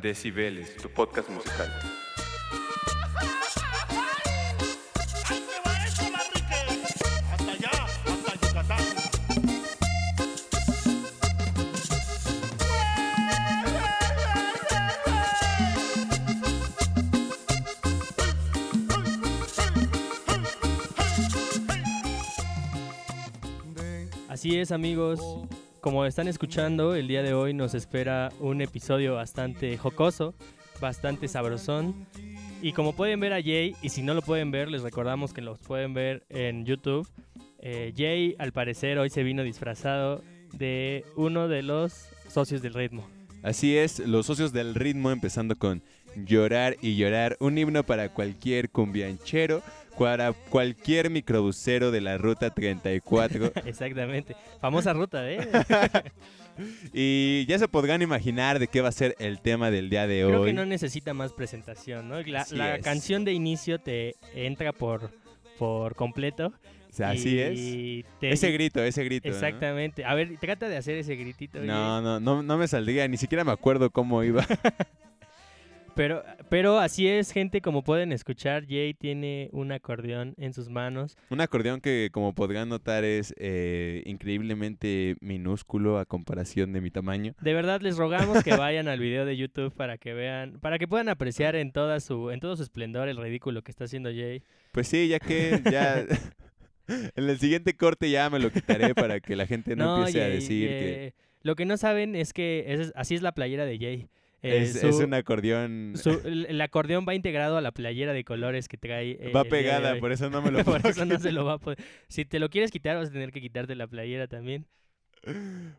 Decibeles, tu podcast musical. Así es amigos, como están escuchando, el día de hoy nos espera un episodio bastante jocoso, bastante sabrosón. Y como pueden ver a Jay, y si no lo pueden ver, les recordamos que los pueden ver en YouTube. Eh, Jay, al parecer, hoy se vino disfrazado de uno de los socios del ritmo. Así es, los socios del ritmo empezando con Llorar y Llorar, un himno para cualquier cumbianchero, para cualquier microbusero de la ruta 34. Exactamente. Famosa ruta, ¿eh? y ya se podrán imaginar de qué va a ser el tema del día de Creo hoy. que no necesita más presentación, ¿no? La, canción de inicio te entra por, por completo. O sea, así es. te- Ese grito, ese grito. ¿no? Exactamente. A ver, trata de hacer ese gritito. No, no, no, no me saldría, ni siquiera me acuerdo cómo iba. Pero, pero así es, gente, como pueden escuchar, Jay tiene un acordeón en sus manos. Un acordeón que, como podrán notar, es eh, increíblemente minúsculo a comparación de mi tamaño. De verdad les rogamos que vayan al video de YouTube para que vean, para que puedan apreciar en toda su, en todo su esplendor el ridículo que está haciendo Jay. Pues sí, ya que ya en el siguiente corte ya me lo quitaré para que la gente no, empiece a Jay, decir que lo que no saben es que es- así es la playera de Jay. Eh, es, su- es un acordeón. su- el, acordeón va integrado a la playera de colores que trae. eh, va pegada, por eso no me lo Por puedo eso no se lo va a poder. Si te lo quieres quitar, vas a tener que quitarte la playera también.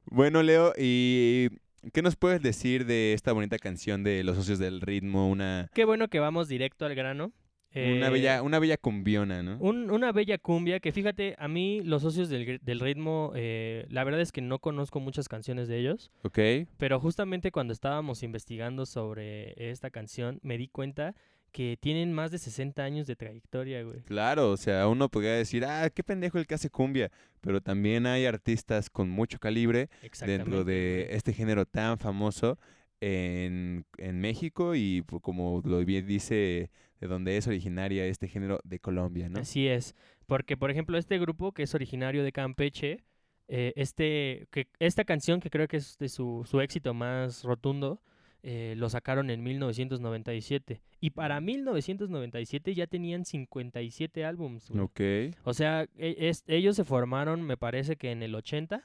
Bueno, Leo, ¿y qué nos puedes decir de esta bonita canción de Los Socios del Ritmo? Una, Qué bueno que vamos directo al grano. Una, Eh, bella, una bella cumbiona, ¿no? un- una bella cumbia que fíjate, a mí los socios del, del ritmo, eh, la verdad es que no conozco muchas canciones de ellos, Ok. pero justamente cuando estábamos investigando sobre esta canción me di cuenta que tienen más de 60 años de trayectoria, güey. Claro, o sea, uno podría decir, ah, qué pendejo el que hace cumbia, pero también hay artistas con mucho calibre dentro de este género tan famoso en, en México y pues, como lo bien dice, de donde es originaria este género de Colombia, ¿no? Así es, porque por ejemplo este grupo que es originario de Campeche, eh, este, que, esta canción que creo que es de su, su éxito más rotundo, eh, lo sacaron en 1997. Y para 1997 ya tenían 57 álbums. Ok. O sea, e- es- ellos se formaron, me parece que en el 80.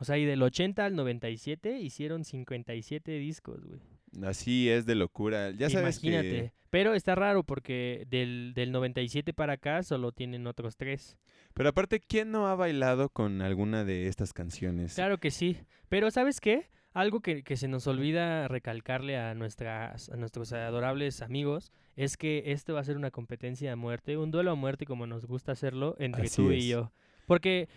O sea, y del 80 al 97 hicieron 57 discos, güey. Así es de locura. Ya sabes Imagínate. que... Pero está raro porque del, del 97 para acá solo tienen otros tres. Pero aparte, ¿quién no ha bailado con alguna de estas canciones? Claro que sí. Pero ¿sabes qué? Algo que, que se nos olvida recalcarle a, nuestras, a nuestros adorables amigos es que esto va a ser una competencia a muerte, un duelo a muerte como nos gusta hacerlo entre Así tú es. y yo. Porque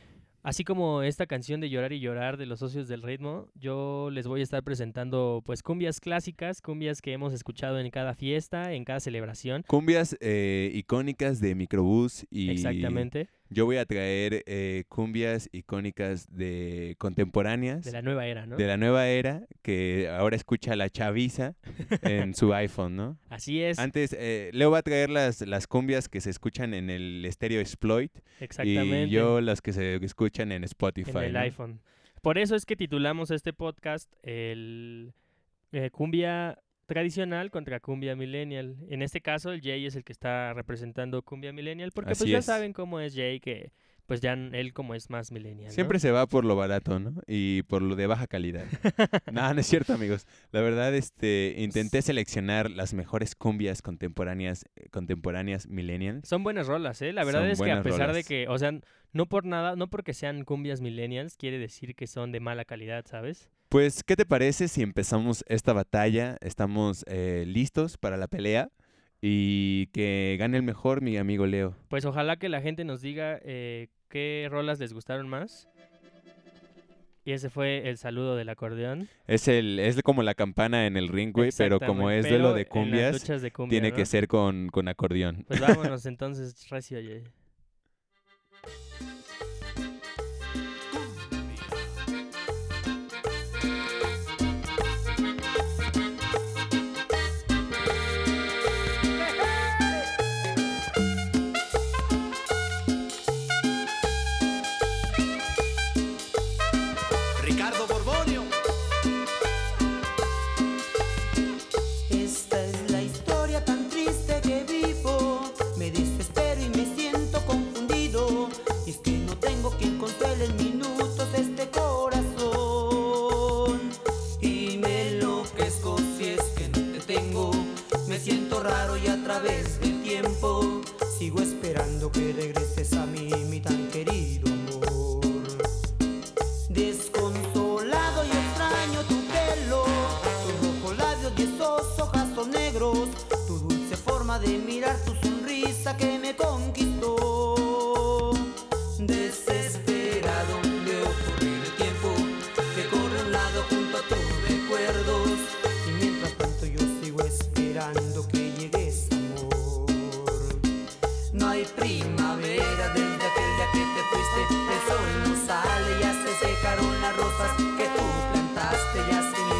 así como esta canción de Llorar y Llorar de los socios del ritmo, yo les voy a estar presentando pues cumbias clásicas, cumbias que hemos escuchado en cada fiesta, en cada celebración. Cumbias eh, icónicas de Microbús y Exactamente, yo voy a traer eh, cumbias icónicas de contemporáneas de la nueva era, ¿no? de la nueva era que ahora escucha la chaviza en su iPhone, ¿no? Así es, Antes, eh, Leo va a traer las, las cumbias que se escuchan en el estéreo Exploit exactamente. y yo las que se escuchan en Spotify. en el ¿no? iPhone. Por eso es que titulamos este podcast el eh, cumbia tradicional contra cumbia millennial. En este caso, el Jay es el que está representando cumbia millennial, porque pues ya es. saben cómo es Jay, que pues ya él como es más millennial. ¿no? Siempre se va por lo barato, ¿no? Y por lo de baja calidad. no, no es cierto, amigos. La verdad, este, intenté seleccionar las mejores cumbias contemporáneas, eh, contemporáneas millennials. Son buenas rolas, ¿eh? La verdad Son es que a pesar de que, o sea, no por nada, no porque sean cumbias millennials, quiere decir que son de mala calidad, ¿sabes? Pues, ¿qué te parece si empezamos esta batalla? Estamos eh, listos para la pelea y que gane el mejor, mi amigo Leo. Pues ojalá que la gente nos diga eh, qué rolas les gustaron más. Y ese fue el saludo del acordeón. Es el, es como la campana en el ring, güey, pero como es duelo de cumbias, de cumbia, tiene ¿no? que ser con, con acordeón. Pues vámonos entonces, recio, sigo esperando que regreses a mí, rosas que tú plantaste y así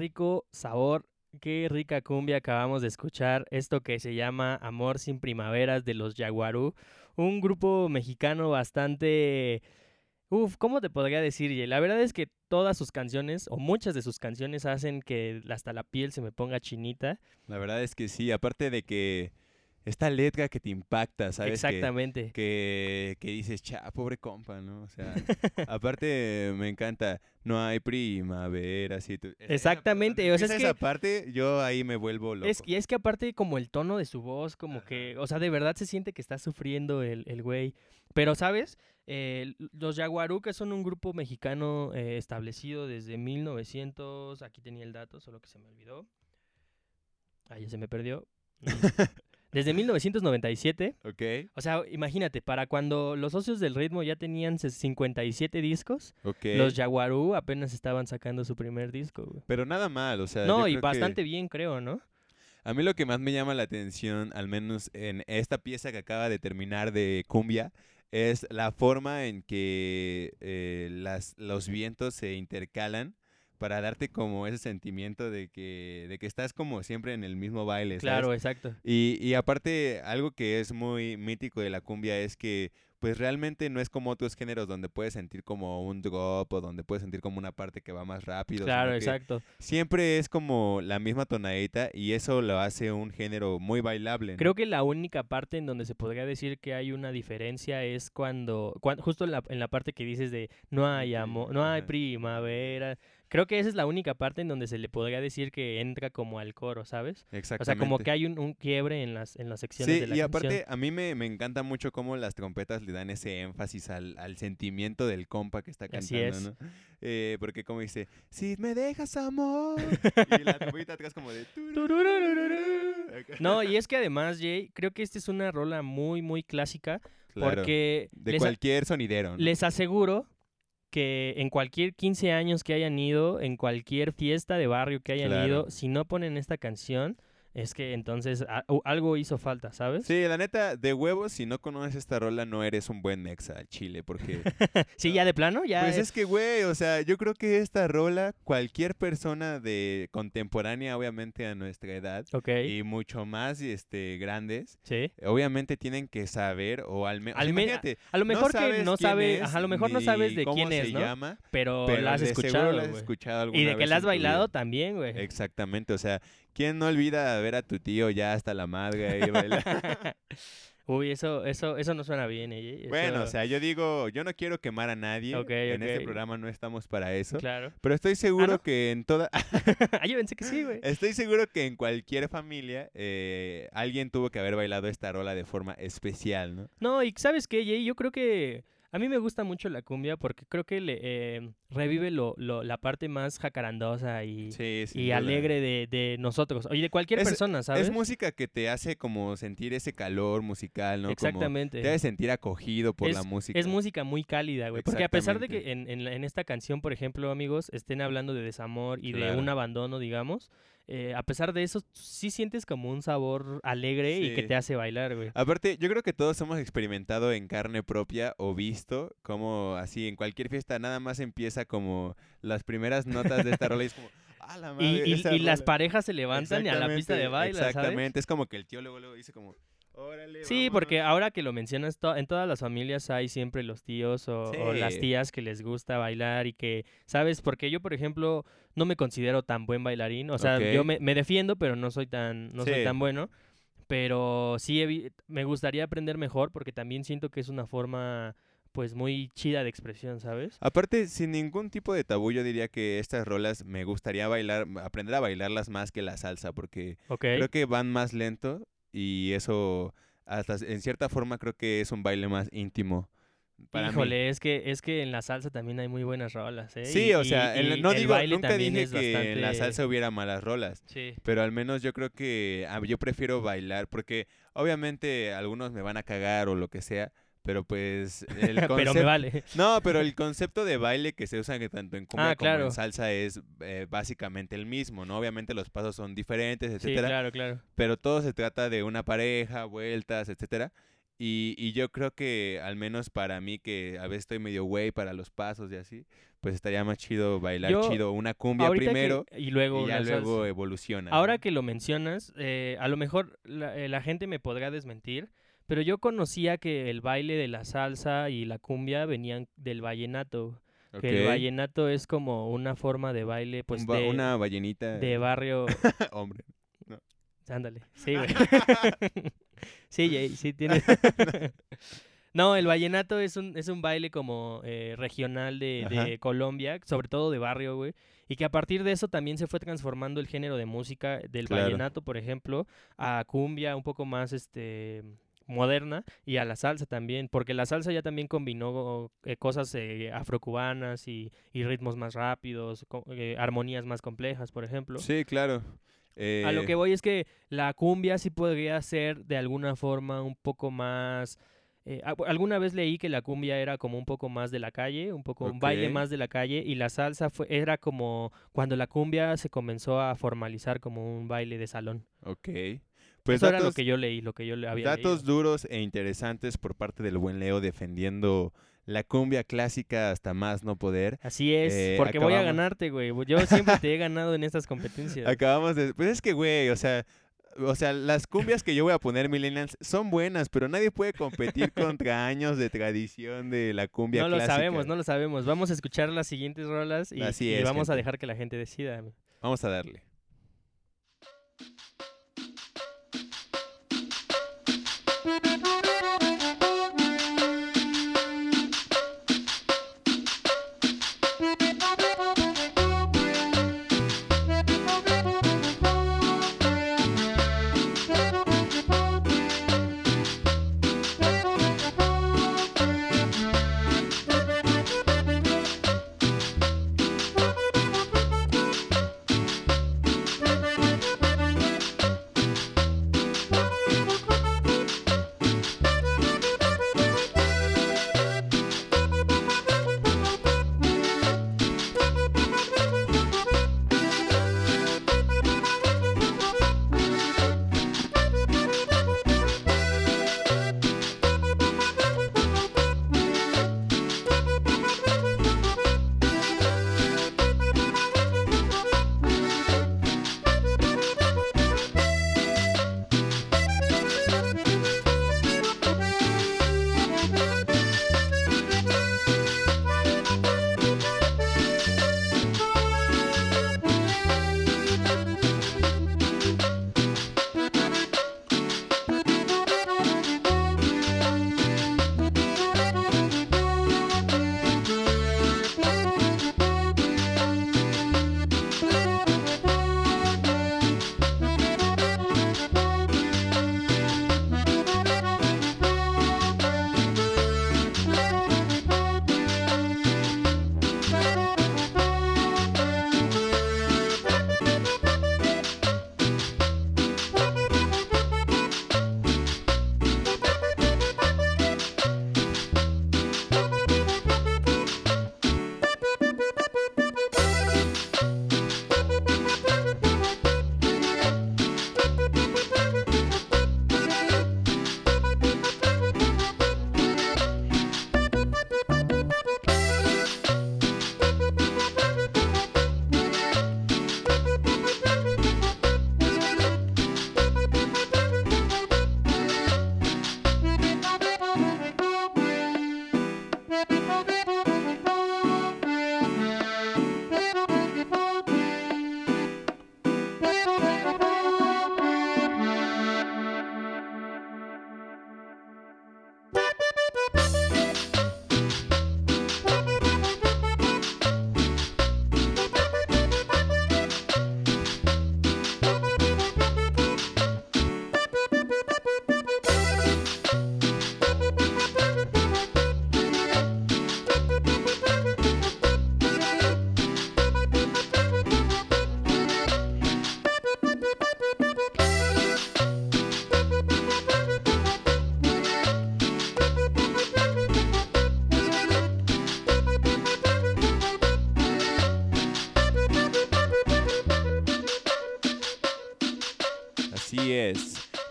rico sabor, qué rica cumbia acabamos de escuchar. Esto que se llama Amor sin Primaveras de los Yaguarú. Un grupo mexicano bastante... Uf, ¿cómo te podría decir? Jay? La verdad es que todas sus canciones, o muchas de sus canciones, hacen que hasta la piel se me ponga chinita. La verdad es que sí, aparte de que esta letra que te impacta, ¿sabes? Que- Exactamente. Que, que dices, cha, pobre compa, ¿no? O sea, aparte me encanta, no hay primavera, así. tú- esa- Exactamente, o sea, esa- es esa que- parte, yo ahí me vuelvo loco. Es, y es que aparte como el tono de su voz, como que, o sea, de verdad se siente que está sufriendo el, el güey. Pero, ¿sabes? Eh, los Yaguarú, que son un grupo mexicano eh, establecido desde 1900, aquí tenía el dato, solo que se me olvidó. Ah, ya se me perdió. Desde 1997, ¿Ok? o sea, imagínate, para cuando los socios del ritmo ya tenían ses- 57 discos, los Yaguarú apenas estaban sacando su primer disco, güey. Pero nada mal, o sea. No, y que- bastante bien, creo, ¿no? A mí lo que más me llama la atención, al menos en esta pieza que acaba de terminar de Cumbia, es la forma en que eh, las, los vientos se intercalan para darte como ese sentimiento de que, de que estás como siempre en el mismo baile. ¿sabes? Claro, exacto. Y, y aparte, algo que es muy mítico de la cumbia es que, pues realmente no es como otros géneros donde puedes sentir como un drop o donde puedes sentir como una parte que va más rápido. Claro, exacto. Siempre es como la misma tonadita y eso lo hace un género muy bailable. ¿no? Creo que la única parte en donde se podría decir que hay una diferencia es cuando, cuan- justo en la, en la parte que dices de no hay amor, no hay primavera, creo que esa es la única parte en donde se le podría decir que entra como al coro, ¿sabes? O Exactamente. sea, como que hay un, un quiebre en las, en las secciones Sí, de la y canción. aparte a mí me, me encanta mucho cómo las trompetas le dan ese énfasis al, al sentimiento del compa que está Así cantando, es. ¿no? Eh, porque como dice, si me dejas amor, y la trompeta atrás como de... No, y es que además, Jay, creo que esta es una rola muy, muy clásica Claro, porque de cualquier sonidero, ¿no? les aseguro que en cualquier 15 años que hayan ido, en cualquier fiesta de barrio que hayan Claro. ido, si no ponen esta canción, es que entonces a- algo hizo falta, ¿sabes? Sí, la neta, de huevos, si no conoces esta rola, no eres un buen mexa al chile, porque... Sí, ya de plano, ya. Pues es que, güey, o sea, yo creo que esta rola, cualquier persona de contemporánea, obviamente a nuestra edad, Ok. y mucho más este, grandes, Sí. obviamente tienen que saber, o al menos... Me- A lo mejor que no sabe, es, ajá, a lo mejor no sabes de quién es, ¿no? llama, Pero, pero la has escuchado, la has escuchado alguna Y de vez que la has bailado también, güey. Exactamente, o sea, ¿quién no olvida ver a tu tío ya hasta la madre ahí bailar? Uy, eso, eso, eso no suena bien, ¿eh? bueno, o sea, yo digo, yo no quiero quemar a nadie, Ok, en este programa no estamos para eso, Claro. pero estoy seguro ¿no? que en toda... ah, yo pensé que sí, güey. Estoy seguro que en cualquier familia eh, alguien tuvo que haber bailado esta rola de forma especial, ¿no? No, y ¿sabes qué, Jay? Yo creo que a mí me gusta mucho la cumbia porque creo que le, eh, revive lo, lo- la parte más jacarandosa y, Sí, alegre de, de nosotros. Y de cualquier Es- persona, ¿sabes? Es música que te hace como sentir ese calor musical, ¿no? Como Exactamente. te hace sentir acogido por la música. Es música muy cálida, güey. Porque a pesar de que en, en en esta canción, por ejemplo, amigos, estén hablando de desamor y de un abandono, digamos, eh, a pesar de eso, sí sientes como un sabor alegre y que te hace bailar, güey. Aparte, yo creo que todos hemos experimentado en carne propia o visto como así en cualquier fiesta nada más empieza como las primeras notas de esta rola y es como, ¡ah, la madre! y- las rola". parejas se levantan y a la pista de Exactamente, baile, ¿sabes? Exactamente, es como que el tío luego, luego dice como, órale, Sí, porque vámonos". ahora que lo mencionas, to- en todas las familias hay siempre los tíos o, o las tías que les gusta bailar y que, ¿sabes? Porque yo, por ejemplo, no me considero tan buen bailarín. O sea, yo me, me defiendo, pero no soy tan, no soy tan bueno. Pero sí me gustaría aprender mejor porque también siento que es una forma, pues, muy chida de expresión, ¿sabes? Aparte, sin ningún tipo de tabú, yo diría que estas rolas me gustaría bailar, aprender a bailarlas más que la salsa, porque creo que van más lento y eso, hasta en cierta forma, creo que es un baile más íntimo. Para mí. Híjole, es que, es que en la salsa también hay muy buenas rolas, ¿eh? Sí, Y- o sea, no digo, nunca dije que en la salsa hubiera malas rolas, Sí. pero al menos yo creo que ah, yo prefiero bailar, porque obviamente algunos me van a cagar o lo que sea, pero pues el Pero me vale. No, pero el concepto de baile que se usa tanto en cumbia Ah, como claro. en salsa es eh, básicamente el mismo, ¿no? Obviamente los pasos son diferentes, Sí, etcétera, claro, claro. pero todo se trata de una pareja, vueltas, etcétera. Y, y yo creo que, al menos para mí, que a veces estoy medio güey para los pasos y así, pues estaría más chido bailar Yo, chido una cumbia que- primero y luego y ya luego evoluciona. Ahora ¿no? que lo mencionas, eh, a lo mejor la, eh, la gente me podrá desmentir, pero yo conocía que el baile de la salsa y la cumbia venían del vallenato. Que el vallenato es como una forma de baile, pues Un ba- de, una ballenita. de barrio. Hombre. Ándale, sí, güey. sí, Jay, sí tiene. no, el vallenato es un, es un baile como eh, regional de, de Colombia, sobre todo de barrio, güey. Y que a partir de eso también se fue transformando el género de música del Claro. vallenato, por ejemplo, a cumbia un poco más este moderna y a la salsa también, porque la salsa ya también combinó eh, cosas eh, afrocubanas y, y ritmos más rápidos, eh, armonías más complejas, por ejemplo. Sí, claro. A lo Eh, que voy es que la cumbia sí podría ser de alguna forma un poco más... eh, a- alguna vez leí que la cumbia era como un poco más de la calle, un poco un baile más de la calle y la salsa fue, era como cuando la cumbia se comenzó a formalizar como un baile de salón. Ok. Pues Eso era lo que yo leí, lo que yo había datos leído. duros e interesantes por parte del buen Leo defendiendo la cumbia clásica hasta más no poder. Así es, eh, porque voy a ganarte, güey. Yo siempre te he ganado en estas competencias. Acabamos de... Pues es que, güey, o sea... O sea, las cumbias que yo voy a poner, millennials, son buenas, pero nadie puede competir contra años de tradición de la cumbia No lo sabemos, no lo sabemos. Vamos a escuchar las siguientes rolas y, Así y es, vamos a dejar que la gente decida. Vamos a darle. Thank you.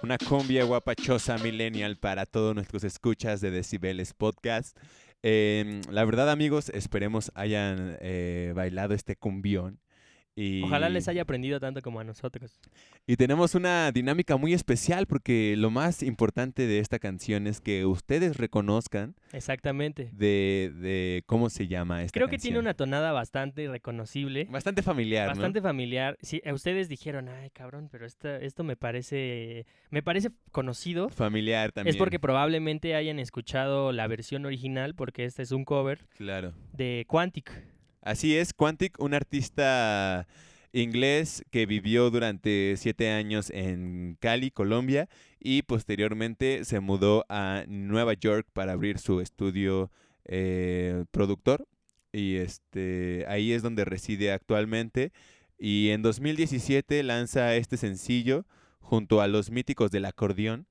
Una cumbia guapachosa millennial para todos nuestros escuchas de Decibeles Podcast. Em, la verdad, amigos, esperemos hayan eh, bailado este cumbión. Y, Ojalá les haya aprendido tanto como a nosotros. y tenemos una dinámica muy especial porque lo más importante de esta canción es que ustedes reconozcan Exactamente. de, de cómo se llama esta Creo que tiene una tonada bastante reconocible. Bastante familiar, ¿no? Bastante familiar. Sí, a ustedes dijeron, ay, cabrón, pero esta- esto me parece, me parece conocido. Familiar también. Es porque probablemente hayan escuchado la versión original, porque este es un cover Claro. de Quantic. Así es, Quantic, un artista inglés que vivió durante siete años en Cali, Colombia, y posteriormente se mudó a Nueva York para abrir su estudio eh, productor. Y este, ahí es donde reside actualmente. Y en 2017 lanza este sencillo junto a los míticos del acordeón.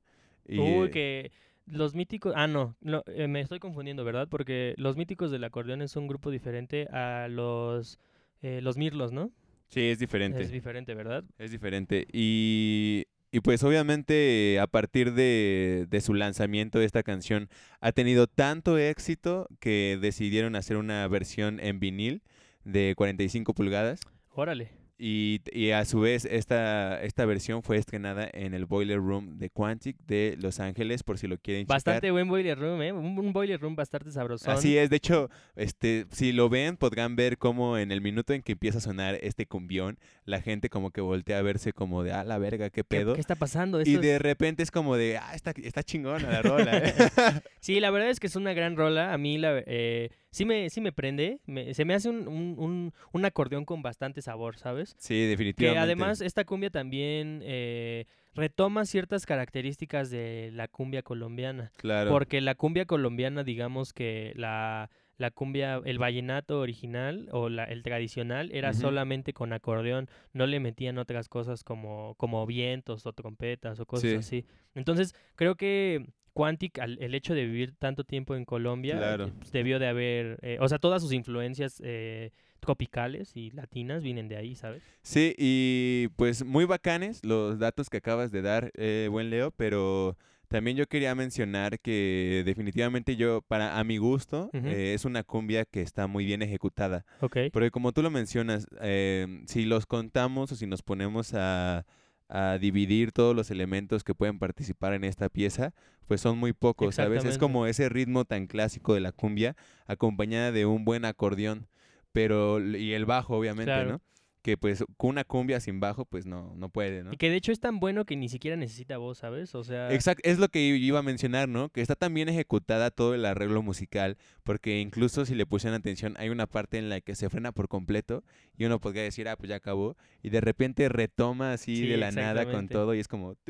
Y, Uy, eh, que los míticos, ah, no, no, eh, me estoy confundiendo, ¿verdad? Porque los míticos del acordeón es un grupo diferente a los, eh, los mirlos, ¿no? Sí, es diferente. Es diferente, ¿verdad? Es diferente. Y, y pues obviamente a partir de, de su lanzamiento de esta canción ha tenido tanto éxito que decidieron hacer una versión en vinil de 45 pulgadas. Órale. Y, y a su vez esta, esta versión fue estrenada en el Boiler Room de Quantic de Los Ángeles, por si lo quieren checar. Bastante buen boiler room, ¿eh? Un, un boiler room bastante sabroso. Así es, de hecho, este, si lo ven, podrán ver cómo en el minuto en que empieza a sonar este cumbión, la gente como que voltea a verse como de, ah, la verga, qué ¿Qué, pedo. qué está pasando? Y Esto es- de repente es como de, ah, está, está chingona la rola. ¿eh?". Sí, la verdad es que es una gran rola. A mí la, eh, sí, me, sí me prende. me- se me hace un, un, un- un acordeón con bastante sabor, ¿sabes? sí, Que definitivamente. además esta cumbia también eh, retoma ciertas características de la cumbia colombiana. claro. Porque la cumbia colombiana, digamos que la, la cumbia, el vallenato original o la, el tradicional era solamente con acordeón, no le metían otras cosas como, como vientos o trompetas o cosas Sí. así. Entonces, creo que Quantic, al- el hecho de vivir tanto tiempo en Colombia, Claro. eh, pues, debió de haber, eh, o sea, todas sus influencias eh, tropicales y latinas vienen de ahí, ¿sabes? Sí, y pues muy bacanes los datos que acabas de dar, eh, buen Leo, pero también yo quería mencionar que definitivamente yo, para a mi gusto, eh, es una cumbia que está muy bien ejecutada. Ok. Porque como tú lo mencionas, eh, si los contamos o si nos ponemos a, a dividir todos los elementos que pueden participar en esta pieza, pues son muy pocos, ¿sabes? Es como ese ritmo tan clásico de la cumbia, acompañada de un buen acordeón, pero y el bajo, obviamente, Claro. ¿no? Que pues con una cumbia sin bajo, pues no, no puede, ¿no? Y que de hecho es tan bueno que ni siquiera necesita voz, ¿sabes? O sea, Exacto, es lo que iba a mencionar, ¿no? Que está tan bien ejecutada todo el arreglo musical, porque incluso si le pusieran atención, hay una parte en la que se frena por completo y uno podría decir, ah, pues ya acabó, y de repente retoma así Sí, de la nada con todo y es como...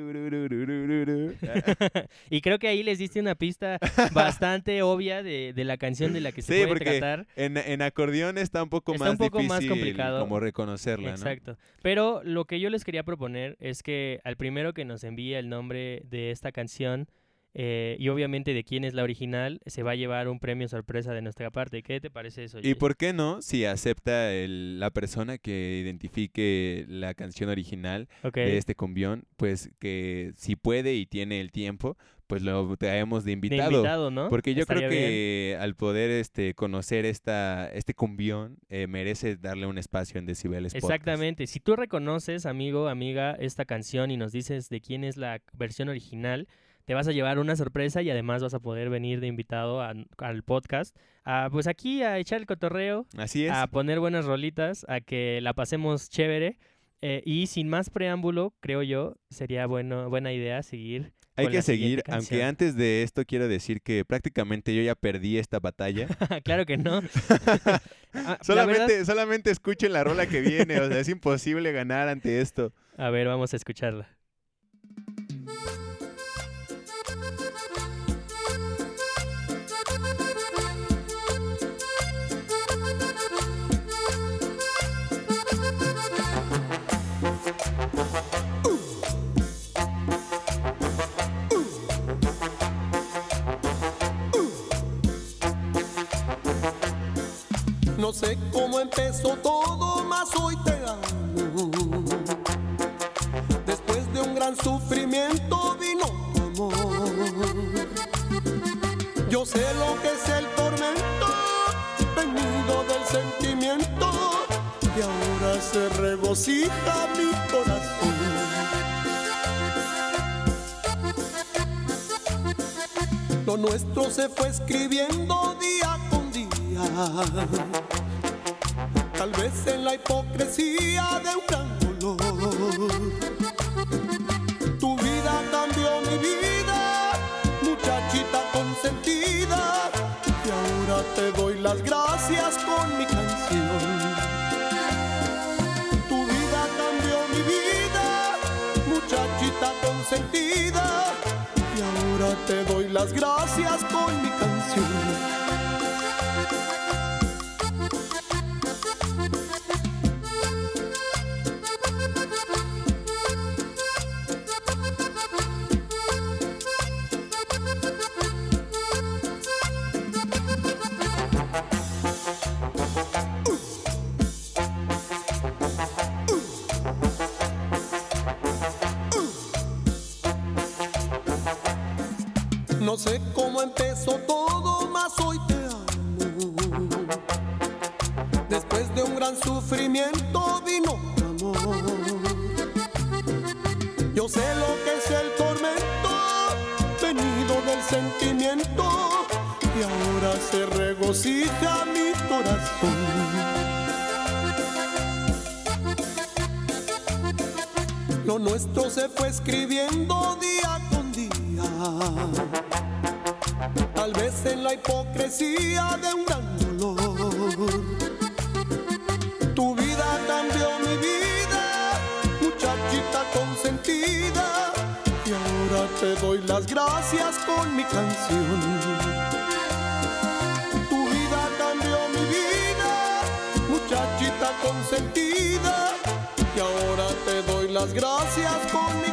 y creo que ahí les diste una pista bastante obvia de, de la canción de la que se Sí, puede porque tratar. en, en acordeón está un poco Está más un poco más difícil complicado. como reconocerla, Exacto. Pero lo que yo les quería proponer es que al primero que nos envíe el nombre de esta canción eh, y obviamente de quién es la original, se va a llevar un premio sorpresa de nuestra parte. ¿Qué te parece eso? ¿Y por qué no? Si acepta el- la persona que identifique la canción original de este cumbión, pues que si puede y tiene el tiempo, pues lo traemos de De invitado. invitado, ¿no? Porque yo creo bien. que al poder este conocer esta este cumbión eh, merece darle un espacio en Decibeles Podcast. Exactamente. Si tú reconoces, amigo, amiga, esta canción y nos dices de quién es la versión original, te vas a llevar una sorpresa y además vas a poder venir de invitado a- al podcast, a, pues aquí a echar el cotorreo, Así es. a poner buenas rolitas, a que la pasemos chévere. Eh, y sin más preámbulo, creo yo, sería bueno, buena idea seguir. Hay con que la seguir, aunque antes de esto quiero decir que prácticamente yo ya perdí esta batalla. claro que no. Ah, la solamente, verdad- solamente escuchen la rola que viene, o sea, es imposible ganar ante esto. a ver, vamos a escucharla. sé cómo empezó todo, más hoy te amo. Después de un gran sufrimiento vino amor. Yo sé lo que es el tormento, venido del sentimiento, y ahora se regocija mi corazón. Lo nuestro se fue escribiendo día con día. Hipocresía de un gran dolor. Tu vida cambió mi vida, muchachita consentida. Y ahora te doy las gracias con mi canción. Tu vida cambió mi vida, muchachita consentida. Y ahora te doy las gracias con mi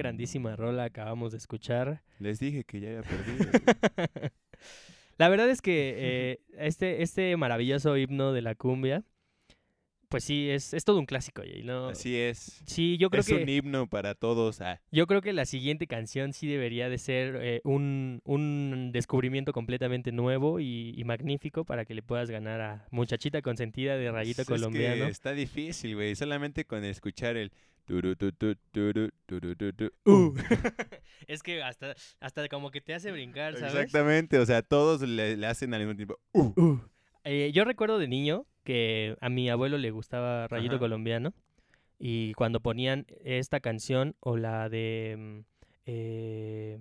grandísima rola acabamos de escuchar. Les dije que ya había perdido. La verdad es que eh, este, este maravilloso himno de la cumbia, pues sí, es, es todo un clásico, Jay, ¿no? Así es. Sí, yo creo es que un himno para todos. Ah, yo creo que la siguiente canción sí debería de ser eh, un, un descubrimiento completamente nuevo y, y magnífico para que le puedas ganar a Muchachita Consentida de Rayito pues es que Colombiano. está difícil, güey. Solamente con escuchar el... Uh. es que hasta, hasta como que te hace brincar, ¿sabes? Exactamente, o sea, todos le, le hacen al mismo tiempo. Uh. Uh. Eh, yo recuerdo de niño que a mi abuelo le gustaba Rayito Ajá. Colombiano y cuando ponían esta canción o la de mm, eh,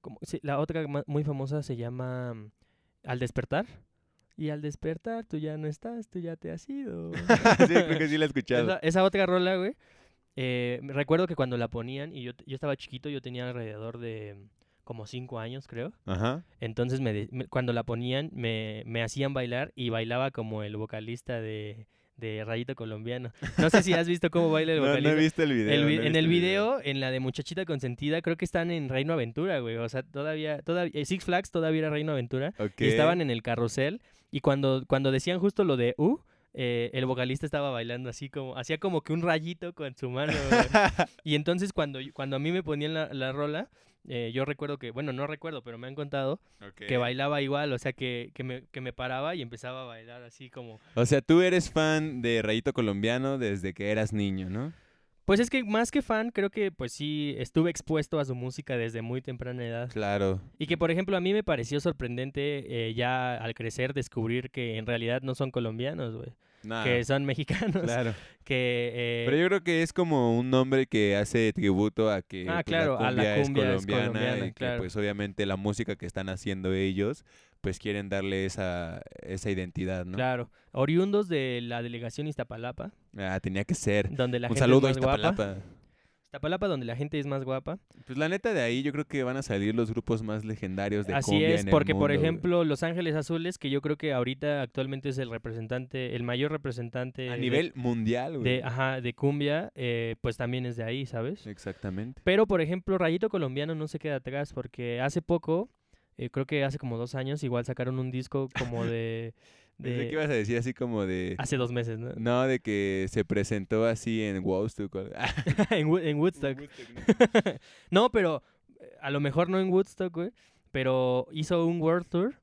¿cómo se- la otra muy famosa se llama mm, Al despertar y al despertar tú ya no estás, tú ya te has ido. sí, creo que sí la he escuchado. esa, esa otra rola, güey. Eh, me recuerdo que cuando la ponían y yo, yo estaba chiquito, yo tenía alrededor de mm, como cinco años, creo. Ajá. Entonces me de- me- cuando la ponían me, me hacían bailar y bailaba como el vocalista de, de Rayito Colombiano. No sé si has visto cómo baila el No, no vocalista. he visto el video. El no en el video, en la de Muchachita Consentida, creo que están en Reino Aventura, güey. O sea, todavía, todavía, eh, Six Flags todavía era Reino Aventura. Y estaban en el carrusel. Y cuando, cuando decían justo lo de U, eh, el vocalista estaba bailando así como, hacía como que un rayito con su mano. y entonces cuando, cuando a mí me ponían la, la rola, eh, yo recuerdo que, bueno, no recuerdo, pero me han contado que bailaba igual, o sea, que, que, me, que me paraba y empezaba a bailar así como... O sea, tú eres fan de Rayito Colombiano desde que eras niño, ¿no? Pues es que más que fan, creo que pues sí estuve expuesto a su música desde muy temprana edad. Claro. Y que, por ejemplo, a mí me pareció sorprendente eh, ya al crecer descubrir que en realidad no son colombianos, güey. Nah, que son mexicanos. claro. Que, eh, Pero yo creo que es como un nombre que hace tributo a que Ah, pues, claro, a la cumbia, cumbia es es colombiana, y que pues obviamente la música que están haciendo ellos pues quieren darle esa, esa identidad, ¿no? Claro, oriundos de la delegación Iztapalapa, Ah, tenía que ser. donde la un gente saludo a es más guapa. Iztapalapa. Iztapalapa, donde la gente es más guapa. Pues la neta de ahí yo creo que van a salir los grupos más legendarios de Así cumbia es, en el porque por güey. ejemplo, Los Ángeles Azules, que yo creo que ahorita actualmente es el representante, el mayor representante a de- nivel mundial, güey. de, ajá, de cumbia, eh, pues también es de ahí, ¿sabes? Exactamente. Pero, por ejemplo, Rayito Colombiano no se queda atrás porque hace poco, eh, creo que hace como dos años, igual sacaron un disco como de... De que ibas a decir así como de hace dos meses, ¿no? no, de que se presentó así en Woodstock. o- en, Wo- en Woodstock. no, pero eh, a lo mejor no en Woodstock, güey. Pero hizo un World Tour.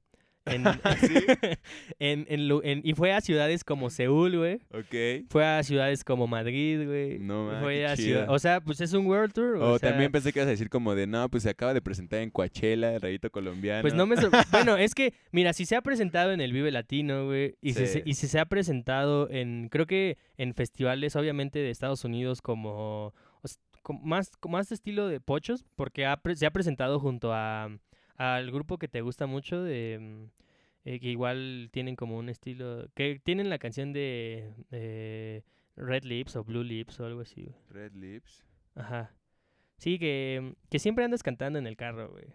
En, en- en lu- en- y fue a ciudades como Seúl, güey. ok. Fue a ciudades como Madrid, güey. No, ma, Fue a ciudad- O sea, pues es un World Tour. O, O, sea, también pensé que ibas a decir como de, no, pues se acaba de presentar en Coachella, el rayito colombiano. Pues no me sor- Bueno, es que, mira, si se ha presentado en el Vive Latino, güey, y, se- Sí. y si se ha presentado en, creo que en festivales, obviamente, de Estados Unidos como, o s- como más, como más de estilo de pochos, porque ha se ha presentado junto a al grupo que te gusta mucho, de mm, eh, que igual tienen como un estilo, que tienen la canción de eh, Red Lips o Blue Lips o algo así, güey. Red Lips. Ajá. Sí, que, que siempre andas cantando en el carro, güey.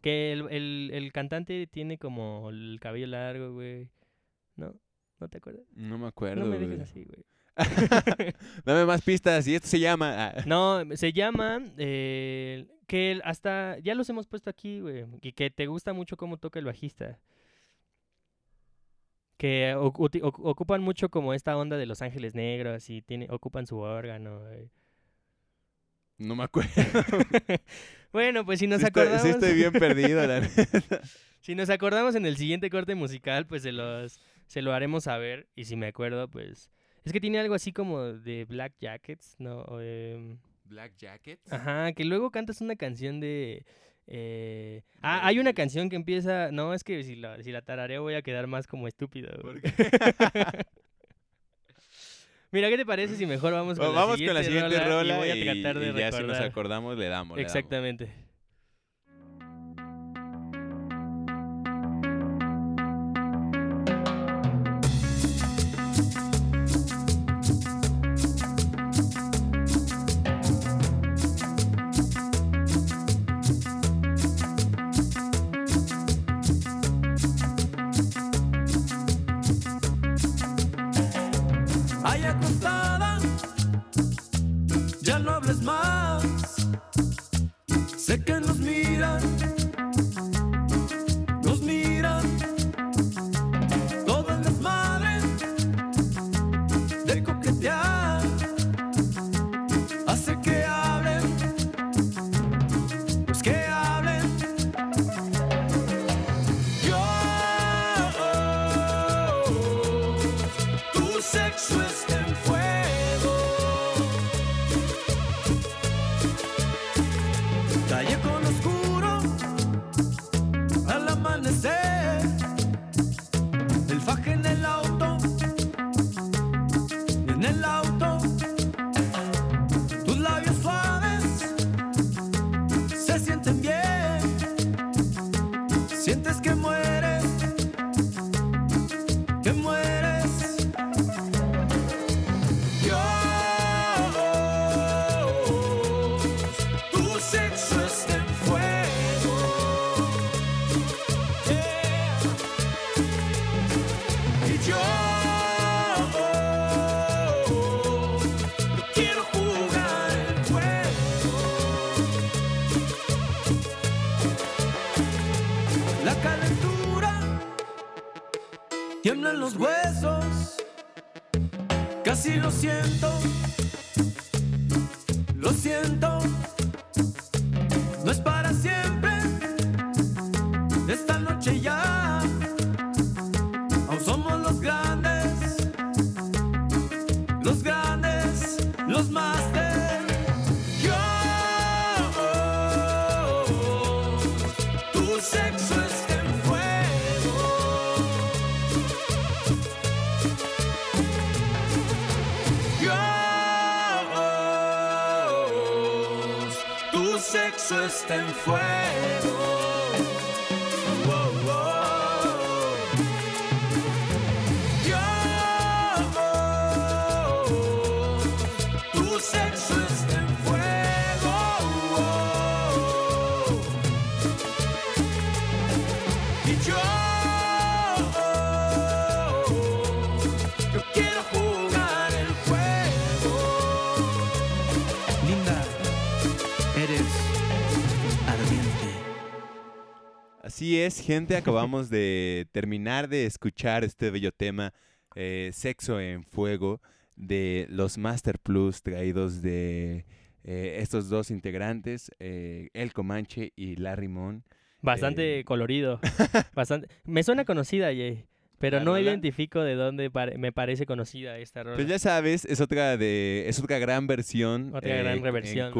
Que el, el, el cantante tiene como el cabello largo, güey. ¿No? ¿No te acuerdas? No me acuerdo, no me güey. dejes así, güey. Dame más pistas, y esto se llama... ah, No, se llama... eh, que el- hasta... Ya los hemos puesto aquí, güey. Y que te gusta mucho cómo toca el bajista. Que ocupan mucho como esta onda de Los Ángeles Negros y tiene, ocupan su órgano, güey. No me acuerdo. bueno, pues si nos sí, estoy, acordamos... sí estoy bien perdido, la neta. Si nos acordamos en el siguiente corte musical, pues se los se lo haremos saber. Y si me acuerdo, pues. Es que tiene algo así como de Black Jackets, ¿no? O, Black Jackets. ajá, que luego cantas una canción de. eh, Ah, hay una canción que empieza. No, es que si la, si la tarareo voy a quedar más como estúpido. güey. Mira, ¿qué te parece si mejor vamos con, Oh, la, vamos siguiente con la siguiente rola, y voy a y, tratar de y ya si nos acordamos le damos. le damos. Así es, gente, acabamos de terminar de escuchar este bello tema, eh, Sexo en Fuego, de los Master Plus traídos de eh, estos dos integrantes, eh, El Comanche y Larry Mon. Bastante colorido. bastante... Me suena conocida, Jay. Pero ¿La no rola? identifico de dónde pare- me parece conocida esta rola. Pues ya sabes, es otra de es otra gran versión Otra gran en reversión, ¿no?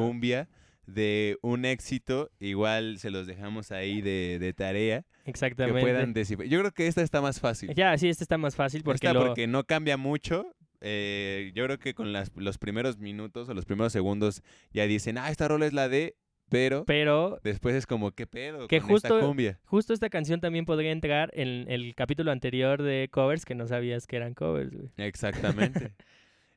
De un éxito, igual se los dejamos ahí de, de tarea que Exactamente. puedan descifrar. Yo creo que esta está más fácil. Ya, sí, este está más fácil porque, Esta lo... porque no cambia mucho. eh, yo creo que con las- los primeros minutos o los primeros segundos ya dicen, ah, esta rola es la de, pero Pero después es como, ¿qué pedo? Que con esta justo- cumbia? justo esta canción también podría entrar en el capítulo anterior de covers que no sabías que eran covers, güey. Exactamente.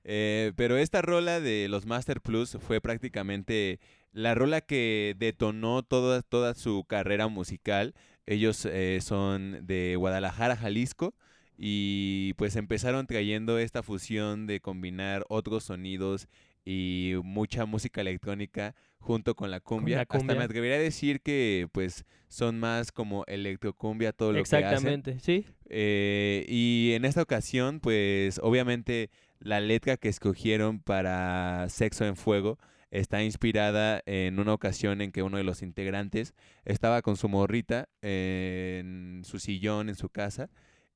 Eh, pero esta rola de los Master Plus fue prácticamente la rola que detonó toda, toda su carrera musical. Ellos eh, son de Guadalajara, Jalisco. Y pues empezaron trayendo esta fusión de combinar otros sonidos y mucha música electrónica junto con la cumbia. la Hasta cumbia. me atrevería a decir que pues son más como electrocumbia todo lo que hacen. Exactamente, sí. Eh, y en esta ocasión, pues obviamente la letra que escogieron para Sexo en Fuego está inspirada en una ocasión en que uno de los integrantes estaba con su morrita en su sillón en su casa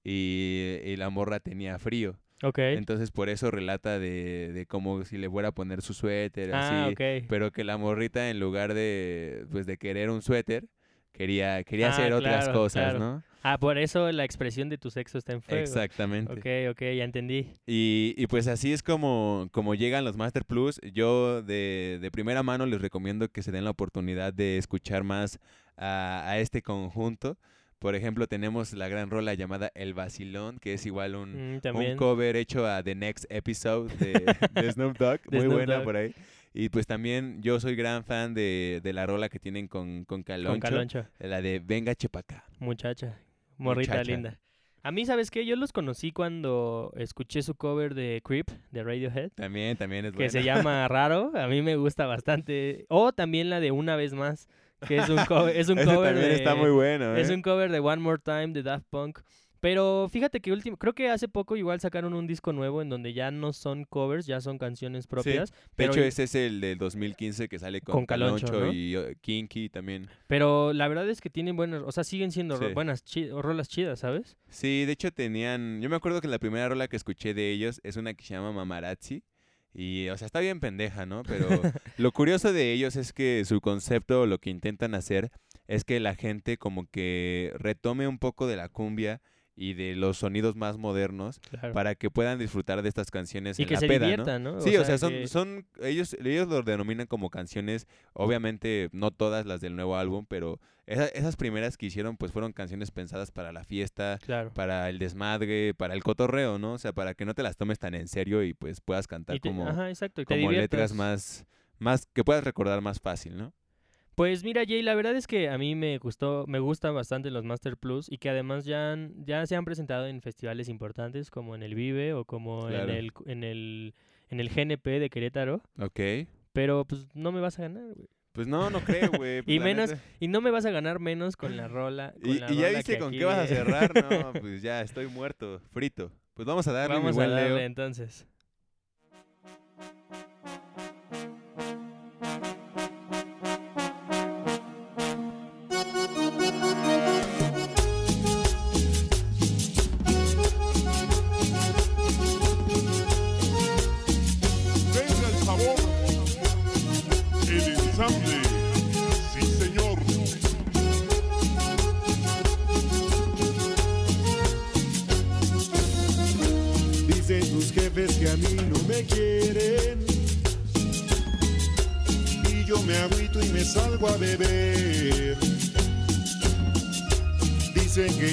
y, y la morra tenía frío. Ok. Entonces por eso relata de, de como si le fuera a poner su suéter, ah, así. Pero que la morrita en lugar de, pues, de querer un suéter, quería, quería Ah, hacer otras cosas, claro. ¿no? Ah, por eso la expresión de tu sexo está en fuego. Exactamente. Ok, ok, ya entendí. Y, y pues así es como, como llegan los Master Plus. Yo de, de primera mano les recomiendo que se den la oportunidad de escuchar más a, a este conjunto. Por ejemplo, tenemos la gran rola llamada El Vacilón, que es igual un, Mm, un cover hecho a The Next Episode de, de Snoop Dogg. Muy Snoop buena Dogg. por ahí. Y pues también yo soy gran fan de, de la rola que tienen con, con Caloncho. Con Caloncho, La de Venga Chepacá. muchacha. Morrita Muchacha. linda. A mí, ¿sabes qué? Yo los conocí cuando escuché su cover de Creep de Radiohead. También, también es que buena. se llama Raro. A mí me gusta bastante. O también la de Una vez más, que es un cover, es un Ese cover también de, está muy bueno, ¿eh? es un cover de One More Time de Daft Punk. Pero fíjate que último, creo que hace poco igual sacaron un disco nuevo en donde ya no son covers, ya son canciones propias. De pero, hecho, ese es el del 2015 que sale con, Con Caloncho, Caloncho ¿no? y uh, Kinky también. pero la verdad es que tienen buenas, o sea, siguen siendo Sí. buenas chi- rolas chidas, ¿sabes? Sí, de hecho tenían... Yo me acuerdo que la primera rola que escuché de ellos es una que se llama Mamarazzi. Y, o sea, está bien pendeja, ¿no? Pero lo curioso de ellos es que su concepto, lo que intentan hacer, es que la gente como que retome un poco de la cumbia y de los sonidos más modernos Claro. para que puedan disfrutar de estas canciones y en que la se peda, ¿no? diviertan, ¿no? Sí, o sea, son, que- son ellos, ellos lo denominan como canciones, obviamente no todas las del nuevo álbum, pero esa- esas primeras que hicieron pues fueron canciones pensadas para la fiesta, Claro. para el desmadre, para el cotorreo, ¿no? O sea, para que no te las tomes tan en serio y pues puedas cantar te- como, ajá, exacto, como letras más, más, que puedas recordar más fácil, ¿no? Pues mira, Jay, la verdad es que a mí me gustó, me gustan bastante los Master Plus y que además ya, han- ya se han presentado en festivales importantes como en el Vive o como Claro. en el en el en el GNP de Querétaro, Ok. pero pues no me vas a ganar, güey. Pues no, no creo, güey. pues, Y menos- neta. Y no me vas a ganar menos con la rola. con Y, la y ya viste que con qué vas a cerrar, no, pues ya estoy muerto, frito. Pues vamos a darle, mi Vamos a Leo. darle entonces.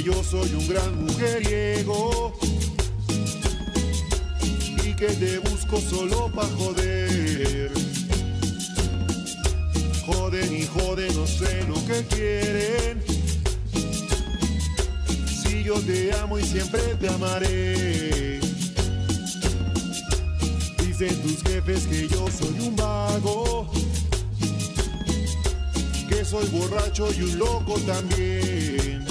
Yo soy un gran mujeriego y que te busco solo pa' joder. Joden y joden, no sé lo que quieren. Si yo te amo y siempre te amaré. Dicen tus jefes que yo soy un vago, que soy borracho y un loco también.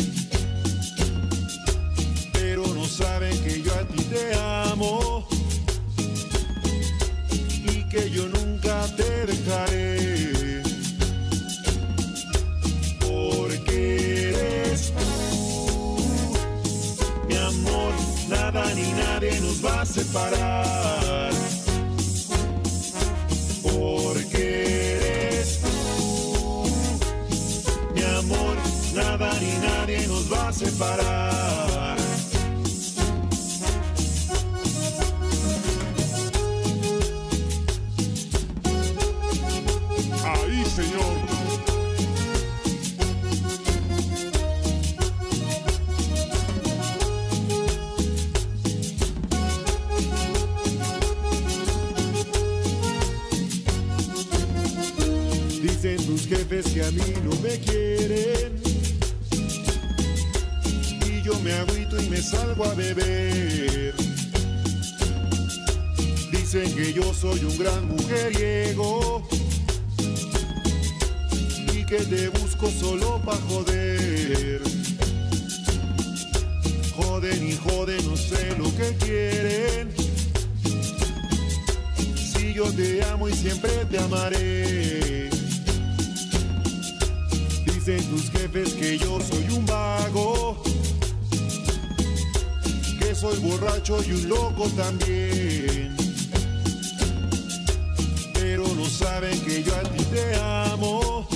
Separar. Dicen que yo soy un gran mujeriego. Y que te busco solo pa' joder. Joden y joden, no sé lo que quieren. Si yo te amo y siempre te amaré. Dicen tus jefes que yo soy un vago, que soy borracho y un loco también. Saben que yo a ti te amo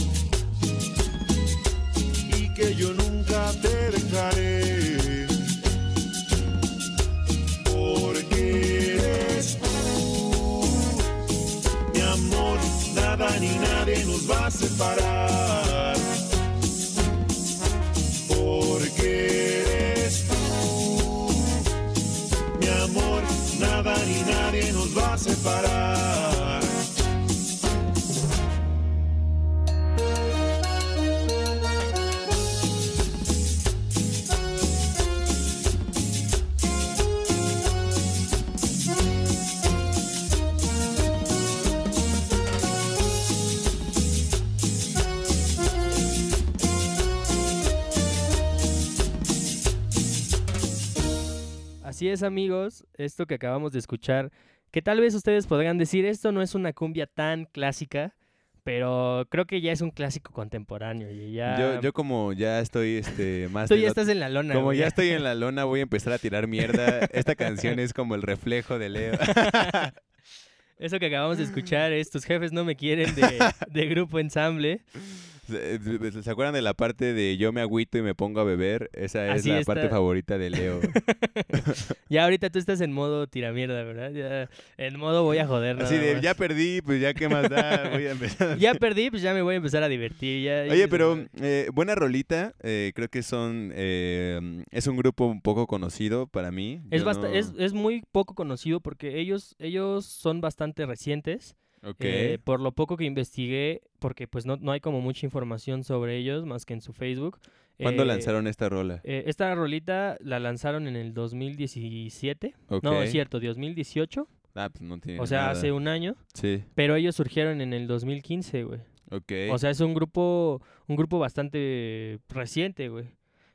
y que yo nunca te dejaré. Porque eres tú, mi amor, nada ni nadie nos va a separar. Porque eres tú, mi amor, nada ni nadie nos va a separar. Así es, amigos, esto que acabamos de escuchar, que tal vez ustedes podrían decir, esto no es una cumbia tan clásica, pero creo que ya es un clásico contemporáneo. Y ya... Yo, yo como ya estoy este, más... Tú ya estás en la lona. Como güey. ya estoy en la lona, voy a empezar a tirar mierda. Esta canción es como el reflejo de Leo. Eso que acabamos de escuchar es Tus jefes no me quieren de, de Grupo Ensamble. ¿Se se acuerdan de la parte de yo me agüito y me pongo a beber? Esa es Así la está. parte favorita de Leo. Ya ahorita tú estás en modo tiramierda, ¿verdad? Ya, en modo voy a joder. Así de, más. ya perdí, pues ya qué más da, voy a empezar. Ya perdí, pues ya me voy a empezar a divertir. Ya, Oye, pero eh, buena rolita, eh, creo que son, eh, es un grupo un poco conocido para mí. No- es, es muy poco conocido porque ellos, ellos son bastante recientes. Eh, por lo poco que investigué, porque pues no, no hay como mucha información sobre ellos más que en su Facebook. ¿Cuándo Eh, lanzaron esta rola? eh, esta rolita la lanzaron en el 2017. Ok. No, es cierto, 2018. Ah, pues no tiene O sea, nada. hace un año. Sí, Pero ellos surgieron en el 2015, güey. ok. O sea, es un grupo, un grupo bastante reciente, güey.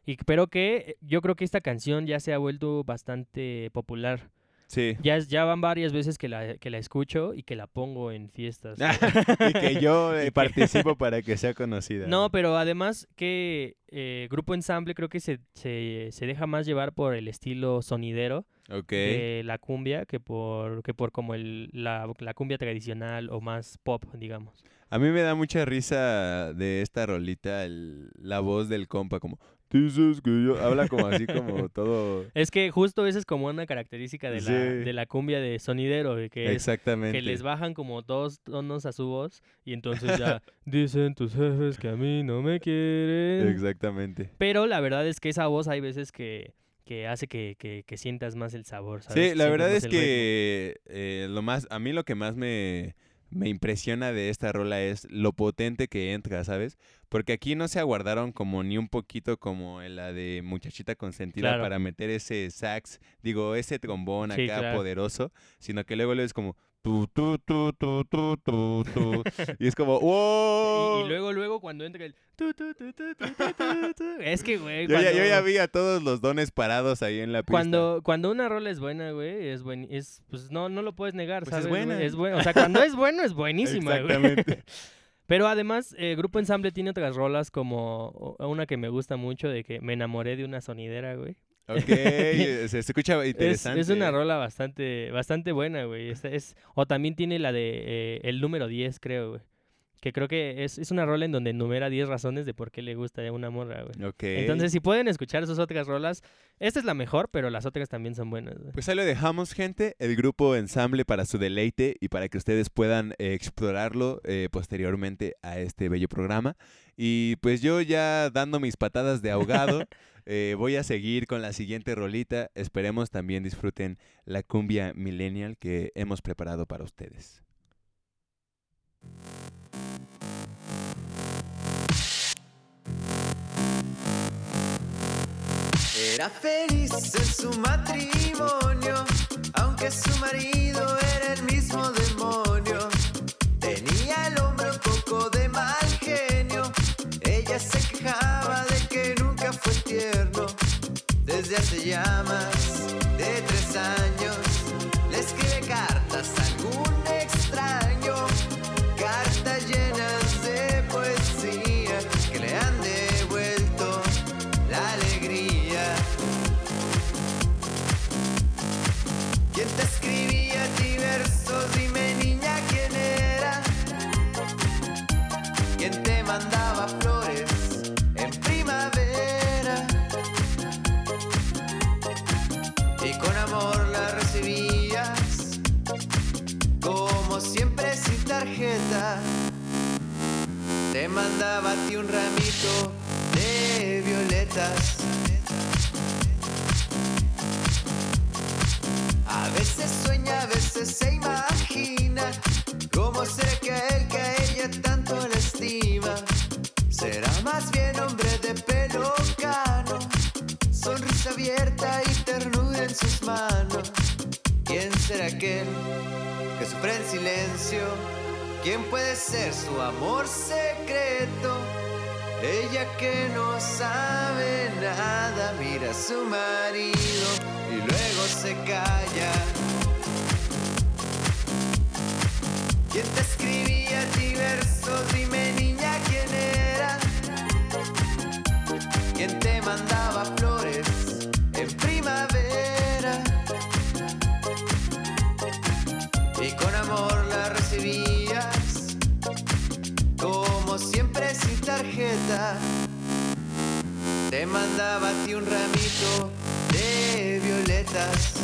Y pero que yo creo que esta canción ya se ha vuelto bastante popular. Sí. Ya, es- ya van varias veces que la, que la escucho y que la pongo en fiestas. y que yo eh, participo para que sea conocida. No, pero además que eh, Grupo Ensamble creo que se, se, se deja más llevar por el estilo sonidero de la cumbia que por, que por como el, la, la cumbia tradicional o más pop, digamos. A mí me da mucha risa de esta rolita el- la voz del compa, como, dices que yo, habla como así, como todo... Es que justo esa es como una característica de, la, Sí. de la cumbia de sonidero, de que es Exactamente. que les bajan como dos tonos a su voz y entonces ya dicen tus jefes que a mí no me quieren. Exactamente. Pero la verdad es que esa voz hay veces que, que hace que, que- que sientas más el sabor, ¿sabes? Sí, la verdad es que eh, lo más, a mí lo que más me, me impresiona de esta rola es lo potente que entra, ¿sabes? Porque aquí no se aguardaron como ni un poquito como en la de muchachita consentida para meter ese sax, digo, ese trombón acá poderoso, sino que luego, luego es como tu, tu, tu, tu, tu, tu, tu. y es como, ¡wow! Y, luego, luego, cuando entra el tu, tu, tu, tu, tu, tu. Es que, güey. Yo, ya, yo, ya, vi a todos los dones parados ahí en la pista. Cuando, cuando una rola es buena, güey, es buen, es, pues no, no lo puedes negar, O sea, cuando es bueno, es buenísima, Exactamente. Pero además, eh, Grupo Ensamble tiene otras rolas como una que me gusta mucho de que me enamoré de una sonidera, güey. Ok, se, se escucha Es, interesante. es una ¿eh? rola bastante, bastante buena, güey. Es, es- o también tiene la de eh, el número 10, creo, güey. Que creo que es, es una rola en donde enumera 10 razones de por qué le gusta a una morra, güey. Ok. Entonces, si pueden escuchar sus otras rolas, esta es la mejor, pero las otras también son buenas, güey. Pues ahí lo dejamos, gente. El grupo ensamble para su deleite y para que ustedes puedan eh, explorarlo eh, posteriormente a este bello programa. Y pues yo ya dando mis patadas de ahogado, eh, voy a seguir con la siguiente rolita. Esperemos también disfruten la cumbia millennial que hemos preparado para ustedes. Era feliz en su matrimonio, aunque su marido era el mismo demonio. Tenía el hombre un poco de mal genio, ella se quejaba de que nunca fue tierno. Desde hace ya más Te mandaba a ti un ramito de violetas. A veces sueña, a veces se imagina cómo que él que a ella tanto la estima. Será más bien hombre de pelo cano, sonrisa abierta y ternura en sus manos. ¿Quién será aquel que sufre en silencio? ¿Quién puede ser su amor secreto? Ella que no sabe nada mira a su marido y luego se calla. ¿Quién te escribía a ti versos? Dime niña quién era. ¿Quién te mandaba Te mandaba a ti un ramito de violetas.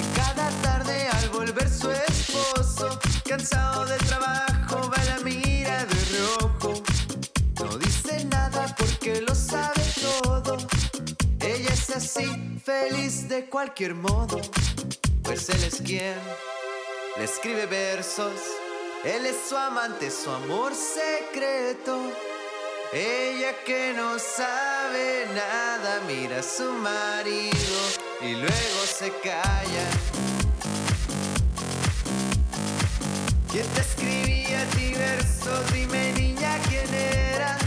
Y Cada tarde al volver su esposo, cansado del trabajo, va la mira de reojo. No dice nada porque lo sabe todo. Ella es así, feliz de cualquier modo. Pues él es quien le escribe versos. Él es su amante, su amor secreto. Ella que no sabe nada mira a su marido y luego se calla. ¿Quién te escribía a ti versos? Dime niña quién era.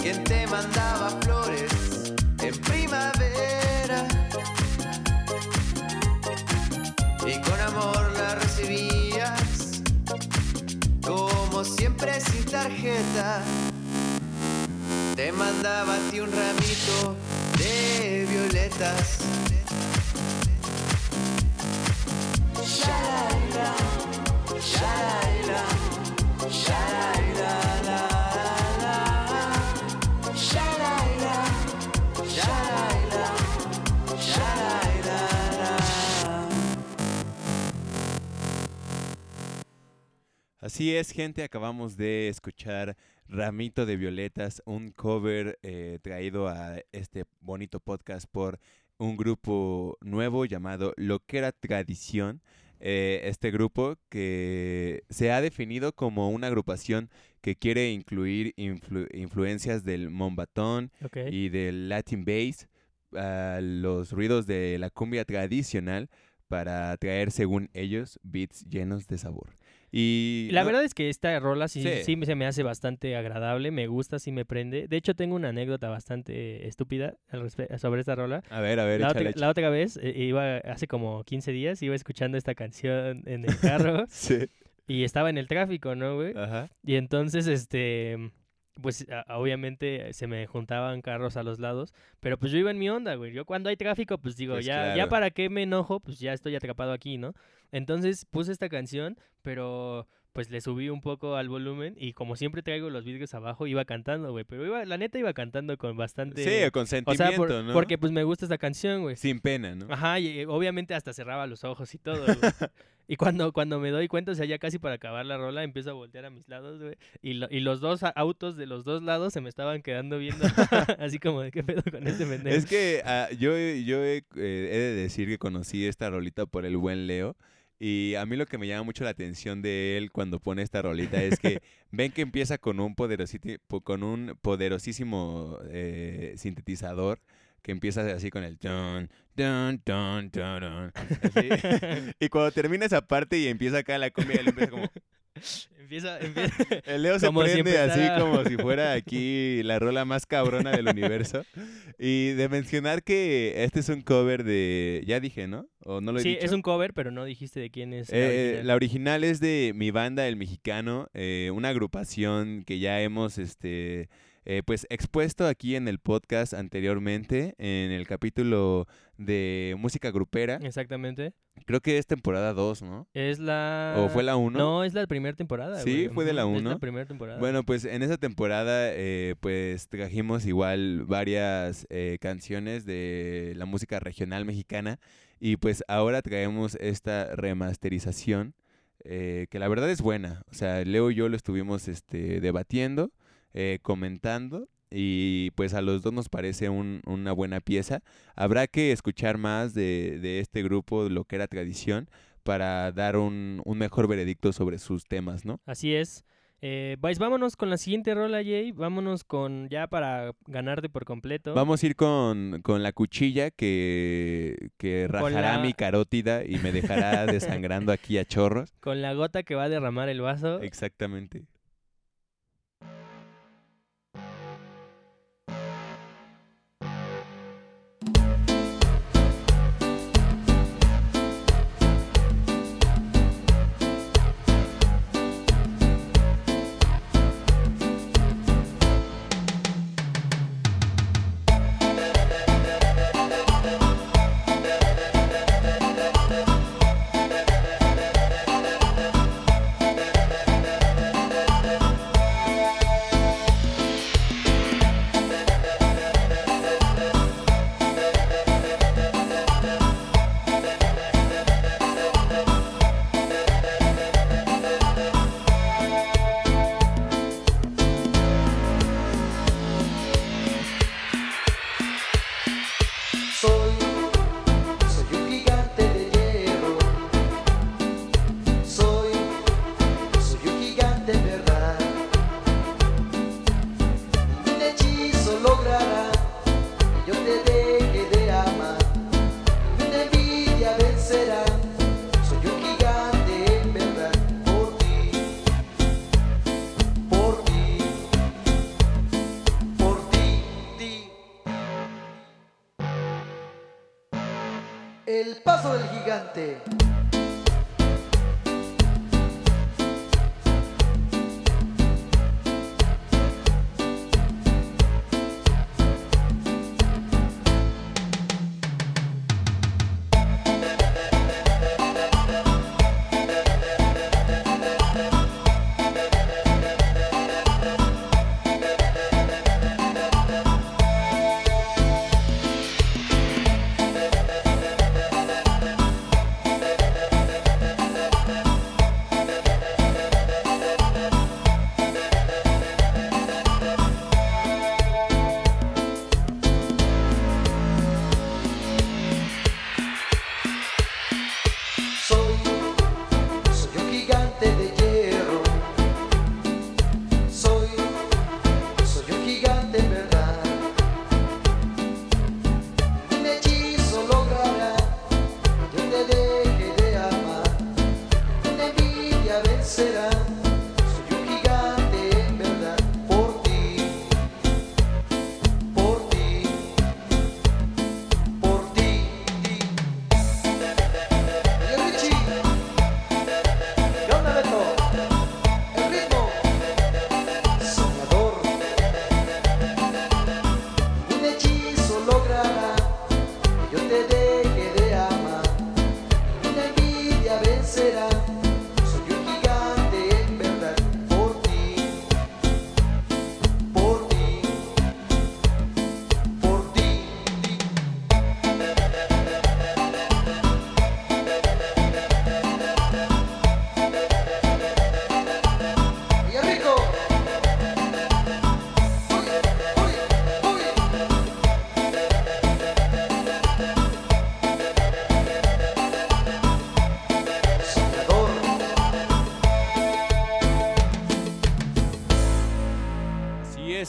¿Quién te mandaba flores siempre sin tarjeta. te mandaba a ti un ramito de violetas. Shalaila, shalaila, shalaila, Así es, gente, acabamos de escuchar Ramito de Violetas, un cover eh, traído a este bonito podcast por un grupo nuevo llamado Lo que era Tradición. Eh, este grupo que se ha definido como una agrupación que quiere incluir influ- influencias del mombatón y del Latin bass, a los ruidos de la cumbia tradicional para traer, según ellos, beats llenos de sabor. Y La no- verdad es que esta rola sí, Sí. se me hace bastante agradable, me gusta, sí me prende. De hecho, tengo una anécdota bastante estúpida al sobre esta rola. A ver, a ver, La échale, otra, la otra vez, eh, iba hace como 15 días, iba escuchando esta canción en el carro Sí. y estaba en el tráfico, ¿no, güey? Ajá. Y entonces, este, pues a- obviamente se me juntaban carros a los lados, pero pues yo iba en mi onda, güey. Yo cuando hay tráfico, pues digo, Pues ya, ya para qué me enojo, pues ya estoy atrapado aquí, ¿no? Entonces puse esta canción, pero pues le subí un poco al volumen y como siempre traigo los vidrios abajo, iba cantando, güey. Pero iba, la neta iba cantando con bastante... Sí, con o sea, sentimiento, por- ¿no? porque pues me gusta esta canción, güey. Sin pena, ¿no? Ajá, y eh, obviamente hasta cerraba los ojos y todo, güey. Y cuando, cuando me doy cuenta, o sea, ya casi para acabar la rola, empiezo a voltear a mis lados, güey. Y, lo- y los dos autos de los dos lados se me estaban quedando viendo así como de qué pedo con este pendejo. Es que ah, yo, yo he, eh, he de decir que conocí esta rolita por el buen Leo. Y a mí lo que me llama mucho la atención de él cuando pone esta rolita es que ven que empieza con un, con un poderosísimo eh, sintetizador que empieza así con el ton, ton, ton, ton, y cuando termina esa parte y empieza acá la cumbia, él empieza como... Empieza, empieza... El Leo se si prende así como si fuera aquí la rola más cabrona del universo. Y de mencionar que este es un cover de... Ya dije, ¿no? ¿O no lo he Sí, dicho? es un cover, pero no dijiste de quién es. la Eh, original. la original es de Mi Banda El Mexicano, eh, una agrupación que ya hemos este, eh, pues expuesto aquí en el podcast anteriormente, en el capítulo de música grupera. Exactamente. Creo que es temporada 2, ¿no? Es la... ¿O fue la 1? No, es la primera temporada, Sí, güey. fue de la Ujú, Es uno. la primera temporada. Bueno, pues en esa temporada eh, pues trajimos igual varias eh, canciones de la música regional mexicana y pues ahora traemos esta remasterización eh, que la verdad es buena. O sea, Leo y yo lo estuvimos este, debatiendo, eh, comentando y pues a los dos nos parece un- una buena pieza. Habrá que escuchar más de, de este grupo, lo que era tradición, para dar un, un mejor veredicto sobre sus temas, ¿no? Así es. Eh, vámonos con la siguiente rola, Jay. Vámonos con ya para ganarte por completo. Vamos a ir con, con la cuchilla que, que rajará la- mi carótida y me dejará desangrando aquí a chorros. Con la gota que va a derramar el vaso. Exactamente. El paso del gigante.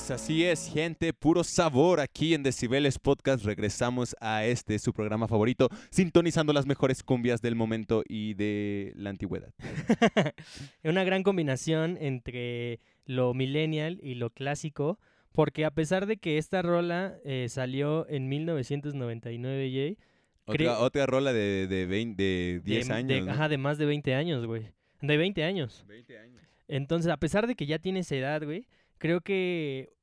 Es, así es, gente, puro sabor aquí en Decibeles Podcast. Regresamos a este, su programa favorito, sintonizando las mejores cumbias del momento y de la antigüedad. Una gran combinación entre lo millennial y lo clásico, porque a pesar de que esta rola eh, salió en 1999, Jay, Otra, otra rola de, de, 20 de 10 de, años. ajá, de más de 20 años, güey. De 20 años. 20 años. Entonces, a pesar de que ya tiene esa edad, güey, creo que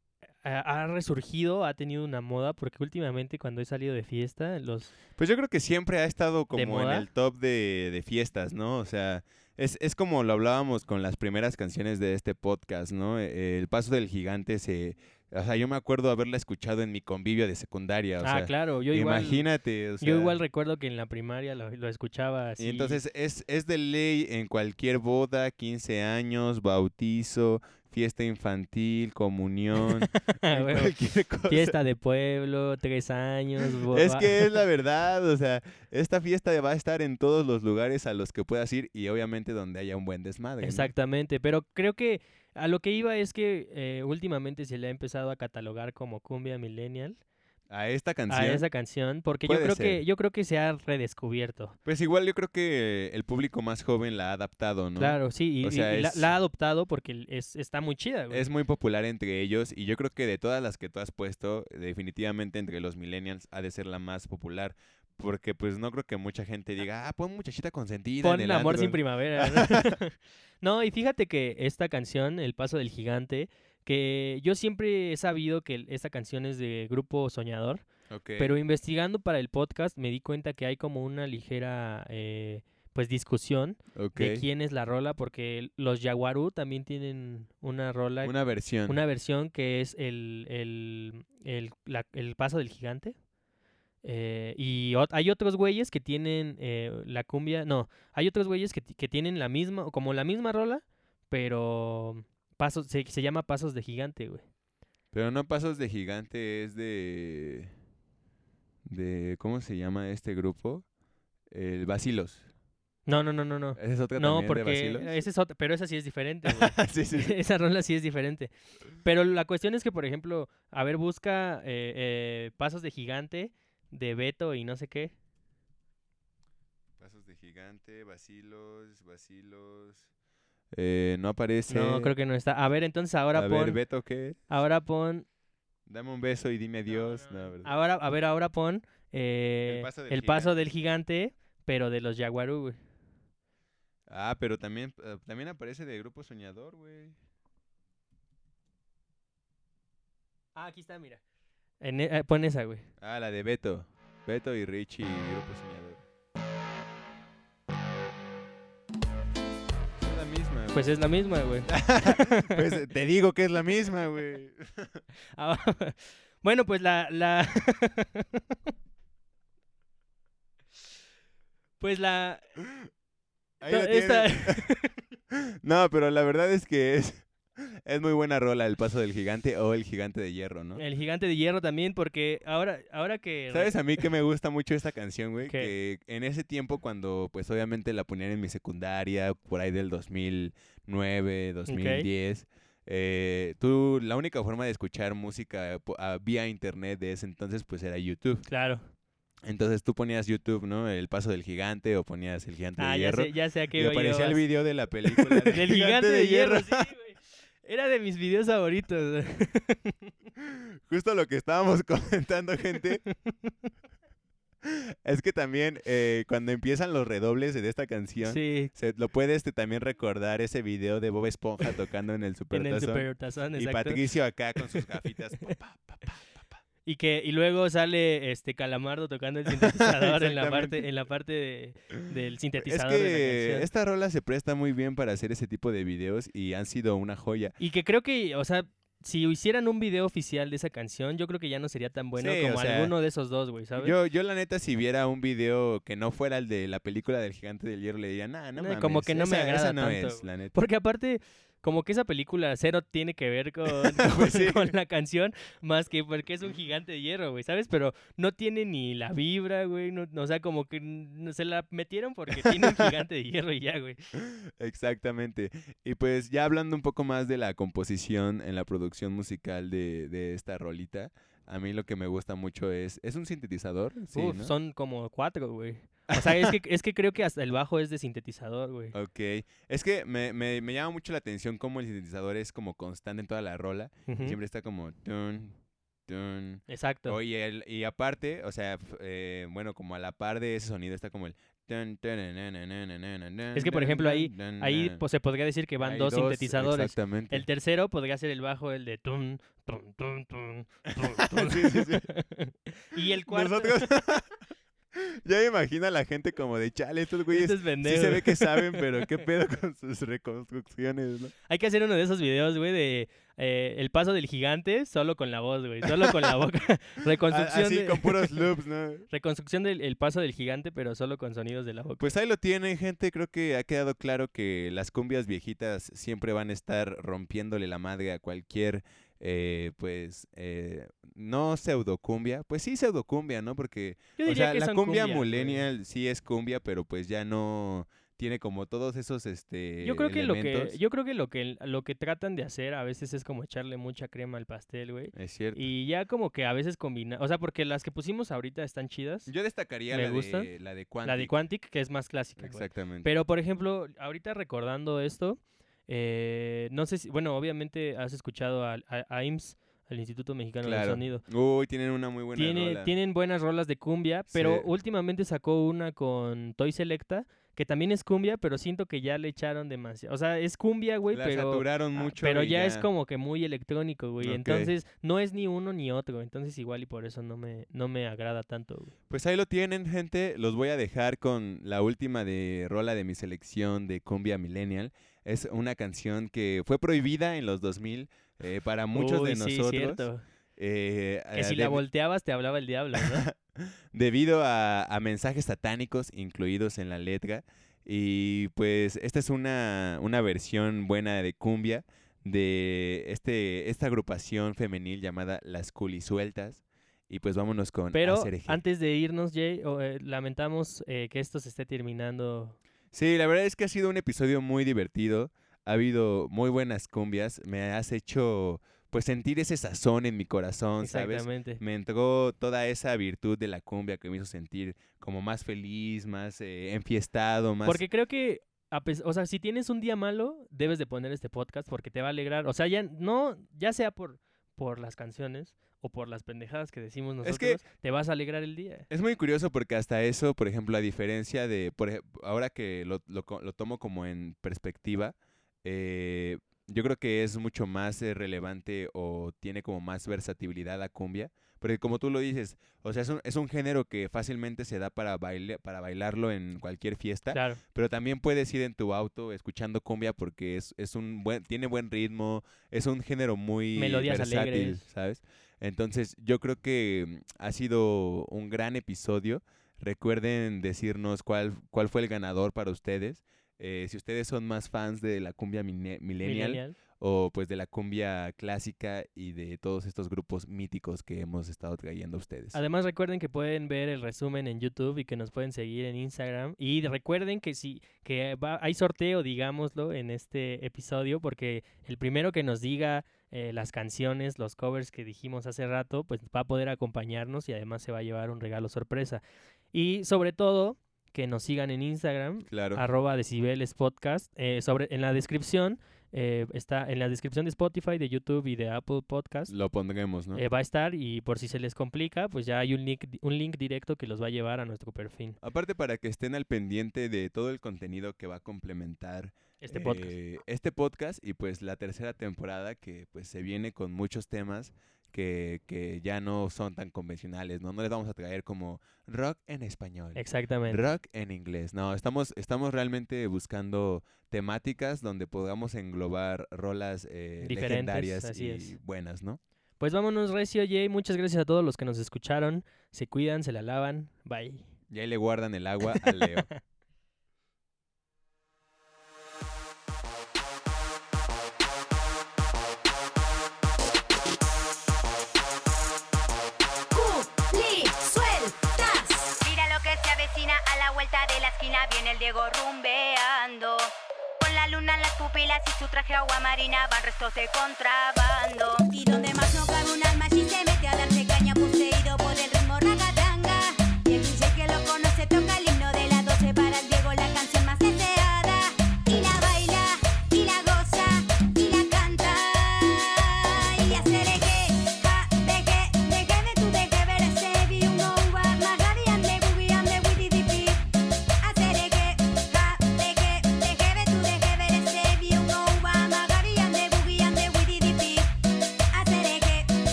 ha, resurgido, ha tenido una moda, porque últimamente cuando he salido de fiesta, los... Pues yo creo que siempre ha estado como en el top de, de fiestas, ¿no? O sea, es, es como lo hablábamos con las primeras canciones de este podcast, ¿no? Eh, El paso del gigante se... O sea, yo me acuerdo haberla escuchado en mi convivio de secundaria. O ah, sea, claro, yo igual... imagínate. o Yo igual recuerdo que en la primaria lo, lo escuchaba así. Y entonces es, es de ley en cualquier boda, 15 años, bautizo, fiesta infantil, comunión, cualquier cosa. Fiesta de pueblo, tres años. Es que es la verdad, o sea, esta fiesta va a estar en todos los lugares a los que puedas ir y obviamente donde haya un buen desmadre. ¿no? Exactamente, pero creo que a lo que iba es que eh, últimamente se le ha empezado a catalogar como cumbia millennial A esta canción. a esa canción, porque yo creo ser. que yo creo que se ha redescubierto. Pues igual yo creo que el público más joven la ha adaptado, ¿no? Claro, sí, y, O sea, y la, es- la ha adoptado porque es, está muy chida, güey. Es muy popular entre ellos y yo creo que de todas las que tú has puesto, definitivamente entre los millennials ha de ser la más popular. Porque pues no creo que mucha gente diga, ah, pon muchachita consentida. en Pon el amor antro". sin primavera. ¿no? no, y fíjate que esta canción, El Paso del Gigante, que yo siempre he sabido que esta canción es de Grupo Soñador, pero investigando para el podcast me di cuenta que hay como una ligera, eh, pues, discusión de quién es la rola, porque los Yaguarú también tienen una rola, Una versión. una versión que es el, el, el, la- el Paso del Gigante. Eh, y hay otros güeyes que tienen eh, la cumbia, no, hay otros güeyes que, que tienen la misma, como la misma rola, pero pasos, se, se llama Pasos de Gigante, güey. Pero no Pasos de Gigante, es de... de ¿Cómo se llama este grupo? El Vacilos. No, no, no, no, no. ¿Esa es otra No, también de porque Vacilos? esa es otra, pero esa sí es diferente, sí, sí, sí. Esa rola sí es diferente. Pero la cuestión es que, por ejemplo, a ver, busca eh, eh, Pasos de Gigante de Beto y no sé qué. Pasos de Gigante, Vacilos, Vacilos... Eh, no aparece... No, creo que no está. A ver, entonces ahora A pon. ver, Beto, ¿qué? Ahora pon. Dame un beso y dime adiós. Ahora, a ver, ahora pon. eh, paso del el paso del gigante, pero de los Jaguarú, güey. Ah, pero también, eh, también aparece de Grupo Soñador, güey. Ah, aquí está, mira. En e- eh, pon esa, güey. Ah, la de Beto. Beto y Richie y Grupo Soñador. Pues es la misma, güey. Pues, te digo que es la misma, güey. Ah, bueno, pues la, la... pues la... Ahí No, lo esta- tienes. no, pero la verdad es que es, es muy buena rola El Paso del Gigante o El Gigante de Hierro, ¿no? El gigante de hierro también, porque ahora, ahora que... ¿Sabes a mí que me gusta mucho esta canción, güey? Que en ese tiempo cuando pues obviamente la ponían en mi secundaria, por ahí del 2009, 2010, eh, tú la única forma de escuchar música ah, vía internet de ese entonces pues era YouTube. Claro. Entonces tú ponías YouTube, ¿no? El paso del gigante o ponías el gigante Ah, de ya hierro. sé, ya sé a qué y aparecía el llevas. video de la película del gigante de hierro, sí, güey. Era de mis videos favoritos. Justo lo que estábamos comentando, gente. es que también eh, cuando empiezan los redobles de esta canción, sí, se, lo puedes este, también recordar ese video de Bob Esponja tocando en el en Super el Super Tazón, y. Patricio acá con sus gafitas. pa, pa, pa, pa. Y que y luego sale este Calamardo tocando el sintetizador en la parte en la parte de- del Es sintetizador de la que esta rola se presta muy bien para hacer ese tipo de videos y han sido una joya. Y que creo que, o sea, si hicieran un video oficial de esa canción, yo creo que ya no sería tan bueno Sí, como o sea, alguno de esos dos, güey, ¿sabes? Yo, yo la neta, si viera un video que no fuera el de la película del gigante del hierro, le diría, nah, no No, mames. como que no me agrada esa no tanto, es, la neta. Porque aparte, como que esa película cero tiene que ver con, con, sí. con la canción, más que porque es un gigante de hierro, güey, ¿sabes? Pero no tiene ni la vibra, güey, no, o sea, como que se la metieron porque tiene un gigante de hierro y ya, güey. Exactamente. Y pues ya hablando un poco más de la composición en la producción musical de, de esta rolita, a mí lo que me gusta mucho es, ¿es un sintetizador? Sí, Uf, ¿no? son como cuatro, güey. O sea, es que, es que creo que hasta el bajo es de sintetizador, güey. Ok. Es que me, me, me llama mucho la atención cómo el sintetizador es como constante en toda la rola. Ujú. Siempre está como... Tun, tun. Exacto. Oye, el- y aparte, o sea, eh, bueno, como a la par de ese sonido está como el... Es que, por ejemplo, ahí- Ahí pues, se podría decir que van Hay dos, sintetizadores. Exactamente. El tercero podría ser el bajo, el de tun, tun, tun, tun. Sí, sí, sí. y el cuarto, Nosotros... ya me imagino a la gente como de chale, estos güeyes estos sí se ve que saben, pero qué pedo con sus reconstrucciones, ¿no? Hay que hacer uno de esos videos, güey, de eh, el paso del gigante solo con la voz, güey. Solo con la boca. Reconstrucción, Así de- con puros loops, ¿no? reconstrucción del el paso del gigante, pero solo con sonidos de la boca. Pues ahí lo tienen, gente. Creo que ha quedado claro que las cumbias viejitas siempre van a estar rompiéndole la madre a cualquier, eh, pues, eh, no pseudocumbia. Pues sí, pseudocumbia, ¿no? Porque, o sea, la cumbia cumbias, güey. millennial sí es cumbia, pero pues ya no tiene como todos esos, este, Yo creo que lo que elementos. yo creo que lo que lo que tratan de hacer a veces es como echarle mucha crema al pastel, güey. Es cierto. Y ya como que a veces combina, o sea, porque las que pusimos ahorita están chidas. Yo destacaría me la gusta. de, la de Quantic. La de Quantic que es más clásica. Exactamente. Pero, por ejemplo, ahorita recordando esto, eh, no sé si, bueno, obviamente has escuchado al- a, a IMSS, al Instituto Mexicano Claro. del Sonido. Uy, tienen una muy buena Tiene, rola. tienen buenas rolas de cumbia, pero Sí. últimamente sacó una con Toy Selecta, que también es cumbia, pero siento que ya le echaron demasiado. O sea, es cumbia, güey, pero... saturaron ah, mucho. pero ya, es como que muy electrónico, güey. Entonces, no es ni uno ni otro. Entonces, igual y por eso no me, no me agrada tanto, güey. Pues ahí lo tienen, gente. Los voy a dejar con la última de rola de mi selección de Cumbia Millennial. Es una canción que fue prohibida en los 2000 eh, para muchos Uy, de sí, nosotros. cierto. eh, Que eh, si la debi- volteabas te hablaba el diablo, ¿no? debido a, a mensajes satánicos incluidos en la letra. Y pues esta es una, una versión buena de cumbia de este, esta agrupación femenil llamada Las Culisueltas. Y pues vámonos con Pero antes de irnos, Jay, eh, lamentamos eh, que esto se esté terminando. Sí, la verdad es que ha sido un episodio muy divertido. Ha habido muy buenas cumbias. Me has hecho pues sentir ese sazón en mi corazón, ¿sabes? Exactamente. Me entró toda esa virtud de la cumbia que me hizo sentir como más feliz, más eh, enfiestado, más... Porque creo que, a o sea, si tienes un día malo, debes de poner este podcast porque te va a alegrar. O sea, ya no, ya sea por, por las canciones o por las pendejadas que decimos nosotros, Es que- te vas a alegrar el día. Es muy curioso porque hasta eso, por ejemplo, a diferencia de, por ahora que lo, lo lo tomo como en perspectiva, eh, yo creo que es mucho más eh, relevante o tiene como más versatilidad la cumbia, porque como tú lo dices, o sea, es un, es un género que fácilmente se da para, baile, para bailarlo en cualquier fiesta, Claro. pero también puedes ir en tu auto escuchando cumbia porque es, es un buen, tiene buen ritmo, es un género muy Melodías versátil, alegres. ¿sabes? Entonces, yo creo que ha sido un gran episodio. Recuerden decirnos cuál, cuál fue el ganador para ustedes. Eh, si ustedes son más fans de la cumbia millennial, Millennial. O pues de la cumbia clásica y de todos estos grupos míticos que hemos estado trayendo a ustedes. Además recuerden que pueden ver el resumen en YouTube y que nos pueden seguir en Instagram y recuerden que si que va, hay sorteo, digámoslo, en este episodio porque el primero que nos diga eh, las canciones, los covers que dijimos hace rato, pues va a poder acompañarnos y además se va a llevar un regalo sorpresa. Y sobre todo que nos sigan en Instagram Claro. arroba decibeles podcast. Eh, sobre, en la descripción, eh, está en la descripción de Spotify, de YouTube y de Apple Podcast. Lo pondremos, ¿no? eh, va a estar y por si se les complica, pues ya hay un link, un link directo que los va a llevar a nuestro perfil. Aparte para que estén al pendiente de todo el contenido que va a complementar Este podcast. eh, este podcast y pues la tercera temporada que pues se viene con muchos temas que, que ya no son tan convencionales, ¿no? No les vamos a traer como rock en español. Exactamente. Rock en inglés. No, estamos, estamos realmente buscando temáticas donde podamos englobar rolas eh, legendarias así y es. buenas, ¿no? Pues vámonos, Recio Jay. Muchas gracias a todos los que nos escucharon. Se cuidan, se la lavan. Bye. Y ahí le guardan el agua al Leo. viene el Diego rumbeando. Con la luna en las pupilas y su traje agua marina van restos de contrabando. Y donde más no cabe un alma si se mete a darse caña poseído por el ritmo ragatanga. Y el DJ que lo conoce toca el himno